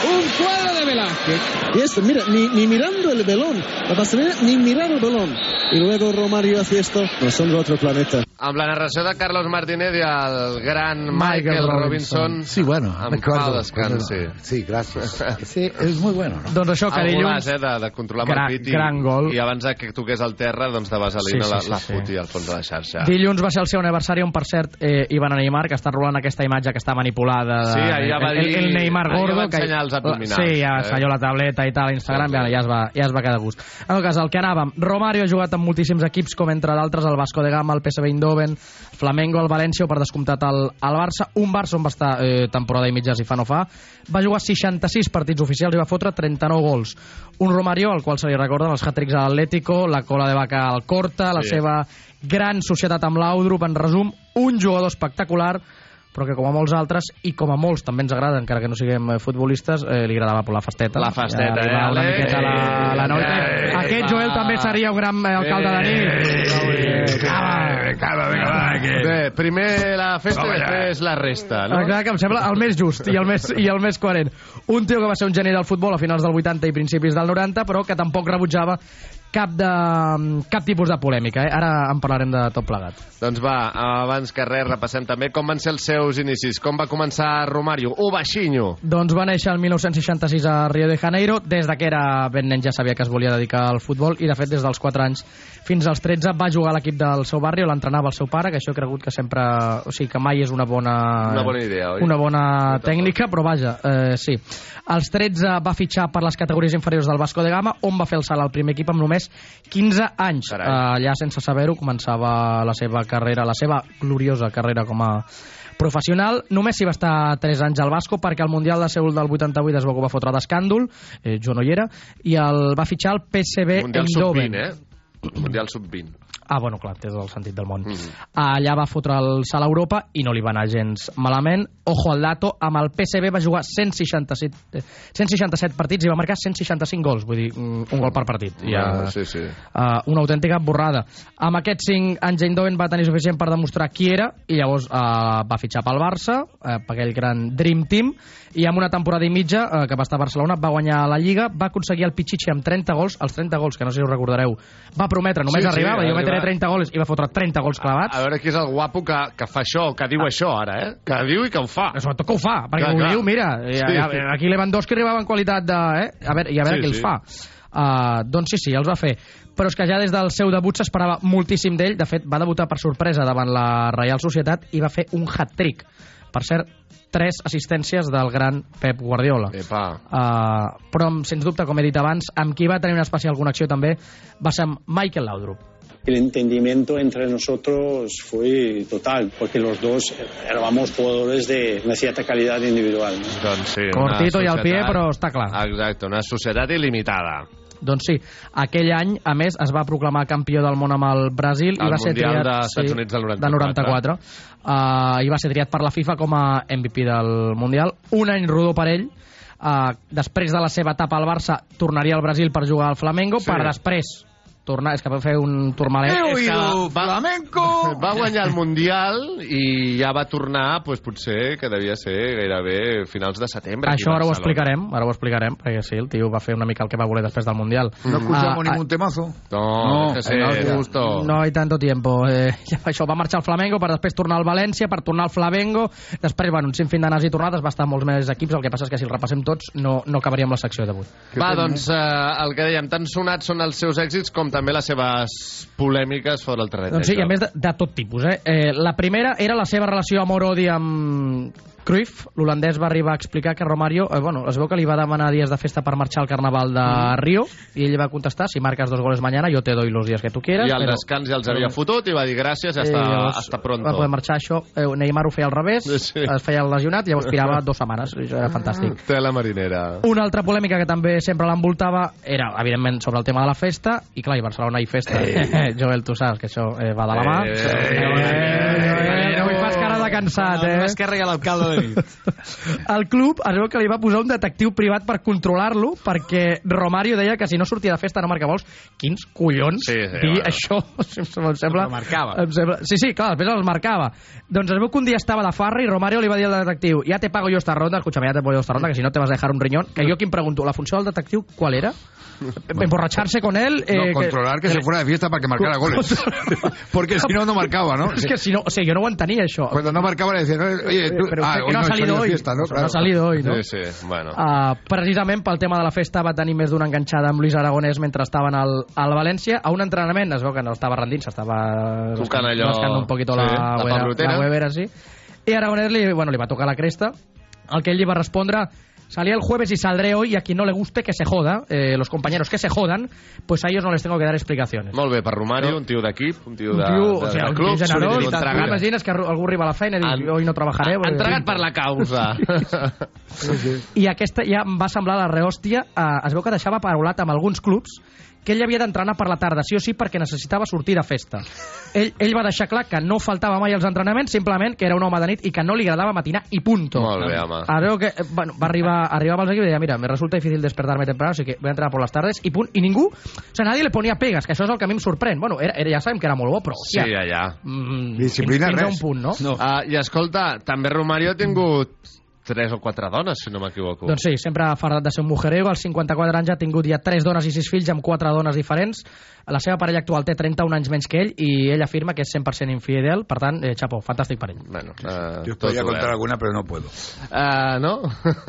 un cuadro de Velázquez.
Y esto, mira, ni, ni mirando el balón, la Barcelona ni mirar el balón. Y luego Romario hace esto, no son de otro planeta.
Amb la narració de Carlos Martínez i el gran Michael,
Michael
Robinson.
Robinson.
Sí, bueno,
Amb
me acuerdo,
pau descansi.
Sí, gracias. Sí, es muy bueno, ¿no?
Doncs això, que dilluns...
eh, de, de controlar
Gran-
el pit i,
gran gol.
i abans de que toqués al terra doncs de Vaselina
Sí, sí,
la,
sí,
la
sí.
foti al fons de la xarxa
Dilluns va ser el seu aniversari on, per cert, eh, hi va anar Neymar, que està rolant aquesta imatge que està manipulada. De,
Sí, ahir ja va
el,
dir-
el, el Neymar
ahir
gordo.
va
que,
els abdominals,
Sí, ja
eh?
ensenyó la tableta i tal Instagram,
Sí, sí.
ja, ja, es va, ja es va quedar a gust. En tot cas, el que anàvem, Romario ha jugat amb moltíssims equips, com entre d'altres el Vasco de Gama, el PSV Eindhoven, Flamengo, el València o per descomptat el, el Barça. Un Barça on va estar eh, temporada i mitja si fa no fa. Va jugar 66 partits oficials i va fotre 39 gols. Un Romario, al qual se li recorden els hat-tricks a l'Atlético, la cola de vaca al Corta, la
Sí.
seva gran societat amb l'Audrup, en resum, un jugador espectacular però que com a molts altres, i com a molts també ens agrada, encara que no siguem eh, futbolistes, eh, li agradava por la festeta.
La festeta, eh,
una
Ale?
miqueta la, la noite.
Eh,
Aquest Joel també seria un gran eh, alcalde de nit.
Bé, primer la festa i després la resta no?
Exacte, que em sembla el més just i el més, i el més coherent. Un tio que va ser un geni del futbol a finals del 80 i principis del 90, però que tampoc rebutjava cap, de, cap tipus de polèmica. Eh? Ara en parlarem de tot plegat.
Doncs va, abans que res repassem també com van ser els seus inicis com va començar Romario, o baixinho
Doncs va néixer el 1966 a Rio de Janeiro. Des de que era ben nen ja sabia que es volia dedicar al futbol i, de fet, des dels 4 anys fins als 13 va jugar a l'equip del seu barri, on l'entrenava el seu pare, que això he cregut que sempre... O sigui, que mai és una bona...
Una bona idea, oi?
Una bona tècnica, però vaja, eh, sí. Als 13 va fitxar per les categories inferiors del Vasco de Gama, on va fer el salt al primer equip amb només 15 anys. Eh, allà, sense saber-ho, començava la seva carrera, la seva gloriosa carrera com a professional. Només s'hi va estar 3 anys al Vasco perquè el Mundial de Seul del 88 es va, va fotre d'escàndol, eh, jo no hi era, i el va fitxar el PSV
Mundial
Eindhoven.
sub-20, eh? Mundial sub-20
Ah, bueno, clar, té el sentit del món. Allà va fotre el salt a Europa i no li va anar gens malament. Ojo al dato, amb el PSV va jugar 167, eh, 167 partits i va marcar 165 gols, vull dir, mm, un gol per partit. Ja,
Ah, sí, sí.
uh, una autèntica borrada. Amb aquests 5 anys Eindhoven va tenir suficient per demostrar qui era i llavors uh, va fitxar pel Barça, uh, per aquell gran Dream Team, i amb una temporada i mitja uh, que va estar a Barcelona va guanyar la Lliga, va aconseguir el Pichichi amb 30 gols, els 30 gols, que no sé si us recordareu, va prometre, només
Sí, sí,
arribar, va dir, jo metré 30 gols i va fotre 30 gols clavats.
A veure qui és el guapo que, que fa això, que diu això ara, eh? Que diu i que ho fa.
Que sobretot que ho fa, perquè
Clar,
ho
clar.
diu, mira,
Sí.
sí. aquí Lewandowski arribava en qualitat de... Eh? A veure, I a veure
Sí,
què
sí.
els fa. Uh, doncs sí, sí, els va fer. Però és que ja des del seu debut s'esperava moltíssim d'ell. De fet, va debutar per sorpresa davant la Reial Societat i va fer un hat-trick. Per cert, tres assistències del gran Pep Guardiola.
Epa.
Uh, però, amb- sens dubte, com he dit abans, amb qui va tenir una especial connexió també va ser amb Michael Laudrup.
El entendimiento entre nosotros fue total, porque los dos éramos jugadores de una cierta calidad individual. ¿no?
Doncs sí,
Cortito
una
i al pie,
societat-
però està clar.
Exacte, una societat il·limitada.
Doncs sí, aquell any, a més, es va proclamar campió del món amb el Brasil i
El
va ser
Mundial
triat...
dels Estats Units del 94.
De 94. Uh, I va ser triat per la FIFA com a MVP del Mundial. Un any rodó per ell. Uh, després de la seva etapa al Barça, tornaria al Brasil per jugar al Flamengo,
Sí.
per després tornar, és que va fer un turmalet.
És que va,
flamenco!
va guanyar el Mundial i ja va tornar, pues, potser que devia ser gairebé finals de setembre.
Això
a
ara ho explicarem, ara ho explicarem, perquè sí, el tio va fer una mica el que va voler després del Mundial.
No escuchamos
Ah,
ningún temazo.
No,
No,
déjese,
no, ya.
justo.
No hay tanto tiempo. Eh, això va marxar al Flamengo per després tornar al València, per tornar al Flamengo. Després, bueno, un sinfín d'anades i tornades, va estar molts més equips. El que passa és que si el repassem tots no, no acabaríem la secció d'avui.
Va, doncs, eh, el que dèiem, tan sonats són els seus èxits com també les seves polèmiques fora el terreny.
Doncs sí, i a més de, de tot tipus. Eh? Eh, la primera era la seva relació amor-odi amb Cruyff. L'holandès va arribar a explicar que Romario... Eh, bueno, es veu que li va demanar dies de festa per marxar al Carnaval de
Mm.
Rio i ell va contestar, si marcas dos goles mañana yo te doy los días que tú quieras.
I al
però-
descans ja els havia fotut i va dir gràcies,
Eh,
hasta,
llavors
hasta pronto.
Va poder marxar això. Eh, Neymar ho feia al revés,
Sí.
es feia el lesionat i llavors tirava dues setmanes. I Això era fantàstic.
Tela marinera.
Una altra polèmica que també sempre l'envoltava era, evidentment, sobre el tema de la festa, i clar, i Barcelona hi festa.
Eh.
Joel, tu saps que això eh, va de la mà.
Eh,
Eh, avui fas cara de cansat, eh?
Esquerra i a l'alcalde de nit.
El club es veu que li va posar un detectiu privat per controlar-lo perquè Romario deia que si no sortia de festa no marcava gols. Quins collons
Sí, sí,
dir
bueno.
això? Em sembla...
Però marcava.
Em sembla... Sí, sí, clar, després els marcava. Doncs es veu que un dia estava de farra i Romario li va dir al detectiu ya te pago yo esta ronda, escúchame, ya te pago yo esta ronda, que si no te vas a dejar un riñón. Que jo aquí em pregunto, la funció del detectiu qual era? Emborracharse con él?
No,
eh,
controlar que, se fuera de fiesta para que marcara goles. Porque si no, no marcaba, ¿no?
És que si no, o sigui, jo no ho entenia, això.
Cuando no marcaba le decían, oye, tú,
Pero
ah, hoy
no ha
he
salido hoy.
fiesta, ¿no?
No ha salido hoy, ¿no?
Sí, sí, bueno.
Uh, precisament pel tema de la festa va tenir més d'una enganxada amb Luis Aragonès mentre estaven al, al València a un entrenament, es veu que no estava rendint s'estava
Tocant allò-
un poquito
sí,
la,
la
Weber-
pabrotera.
la Weber así i Aragonès li, bueno, li va tocar la cresta el que ell li va respondre Salí el jueves y saldré hoy y a quien no le guste que se joda, eh, los compañeros que se jodan, pues a ellos no les tengo que dar explicaciones.
Molt bé, per Romario, un tio d'equip, un tio de,
Un tio,
de,
o sea,
de
un
club,
generós, que algú arriba a la feina i diu,
En-
hoy no trabajaré. porque-
Entregat per la causa.
I aquesta ja em va semblar la rehòstia. Eh, es veu que deixava parolat amb alguns clubs que ell havia d'entrenar per la tarda, sí o sí, perquè necessitava sortir de festa. Ell, ell va deixar clar que no faltava mai als entrenaments, simplement que era un home de nit i que no li agradava matinar i punto.
Molt bé, home.
Veu que bueno, va arribar, arribava als equips i deia, mira, me resulta difícil despertarme temprano, así que voy a entrenar por las tardes, i punt. I ningú, o sea, nadie le ponía pegas, que això és el que a mi em sorprèn. Bueno, era, era, ja sabem que era molt bo, però,
Sí,
hòstia,
ja, ja.
mm,
Disciplina
fins, fins a
res.
un punt, no?
no. Uh, I escolta, també Romario ha tingut tres o quatre dones, si no m'equivoco.
Doncs sí, sempre ha fardat de ser un mujerego. Als 54 anys ha tingut ja tres dones i sis fills amb quatre dones diferents. La seva parella actual té 31 anys menys que ell i ell afirma que és 100% infidel. Per tant, eh, xapó, fantàstic per ell.
Bueno, uh,
Yo podría contar alguna, pero no puedo.
Uh, no?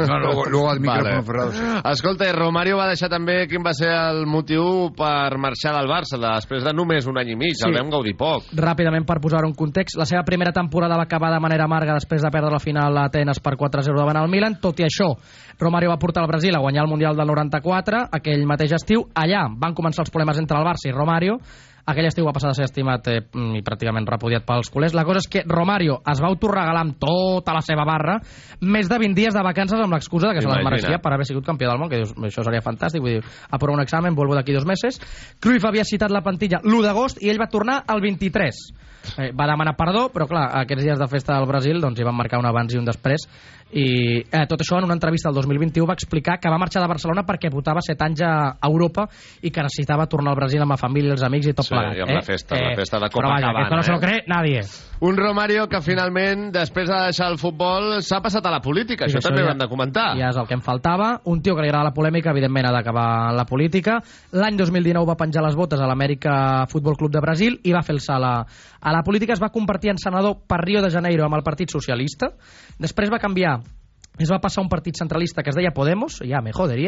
No, luego, luego al micrófono cerrado. sí.
Escolta, Romario va deixar també quin va ser el motiu per marxar del Barça després de només un any i mig.
Sí.
El vam gaudir poc.
Ràpidament, per posar en context, la seva primera temporada va acabar de manera amarga després de perdre la final a Atenes per 4-0 davant el Milan. Tot i això, Romario va portar el Brasil a guanyar el Mundial del 94, aquell mateix estiu. Allà van començar els problemes entre el Barça i Romario. Aquell estiu va passar de ser estimat eh, i pràcticament repudiat pels culers. La cosa és que Romario es va autorregalar amb tota la seva barra més de 20 dies de vacances amb l'excusa que se les mereixia per haver sigut campió del món, que dius, això seria fantàstic, vull dir, aprovar un examen, vuelvo d'aquí dos mesos. Cruyff havia citat la plantilla l'1 d'agost i ell va tornar el 23. Eh, va demanar perdó, però clar, aquests dies de festa del Brasil doncs, hi van marcar un abans i un després i eh, tot això en una entrevista el 2021 va explicar que va marxar de Barcelona perquè votava 7 anys a Europa i que necessitava tornar al Brasil amb la família, els amics i tot
Sí,
plegat.
i amb la festa, la festa de
Però vaja, que no se lo
eh?
cree nadie.
Un Romario que finalment, després de deixar el futbol, s'ha passat a la política.
Sí,
això, també
ja-
ho hem de comentar.
Ja és el que em faltava. Un tio que li agrada la polèmica, evidentment ha d'acabar la política. L'any 2019 va penjar les botes a l'Amèrica Futbol Club de Brasil i va fer el salt a, a la política. Es va convertir en senador per Rio de Janeiro amb el Partit Socialista. Després va canviar es va passar un partit centralista que es deia Podemos, ja me joderia,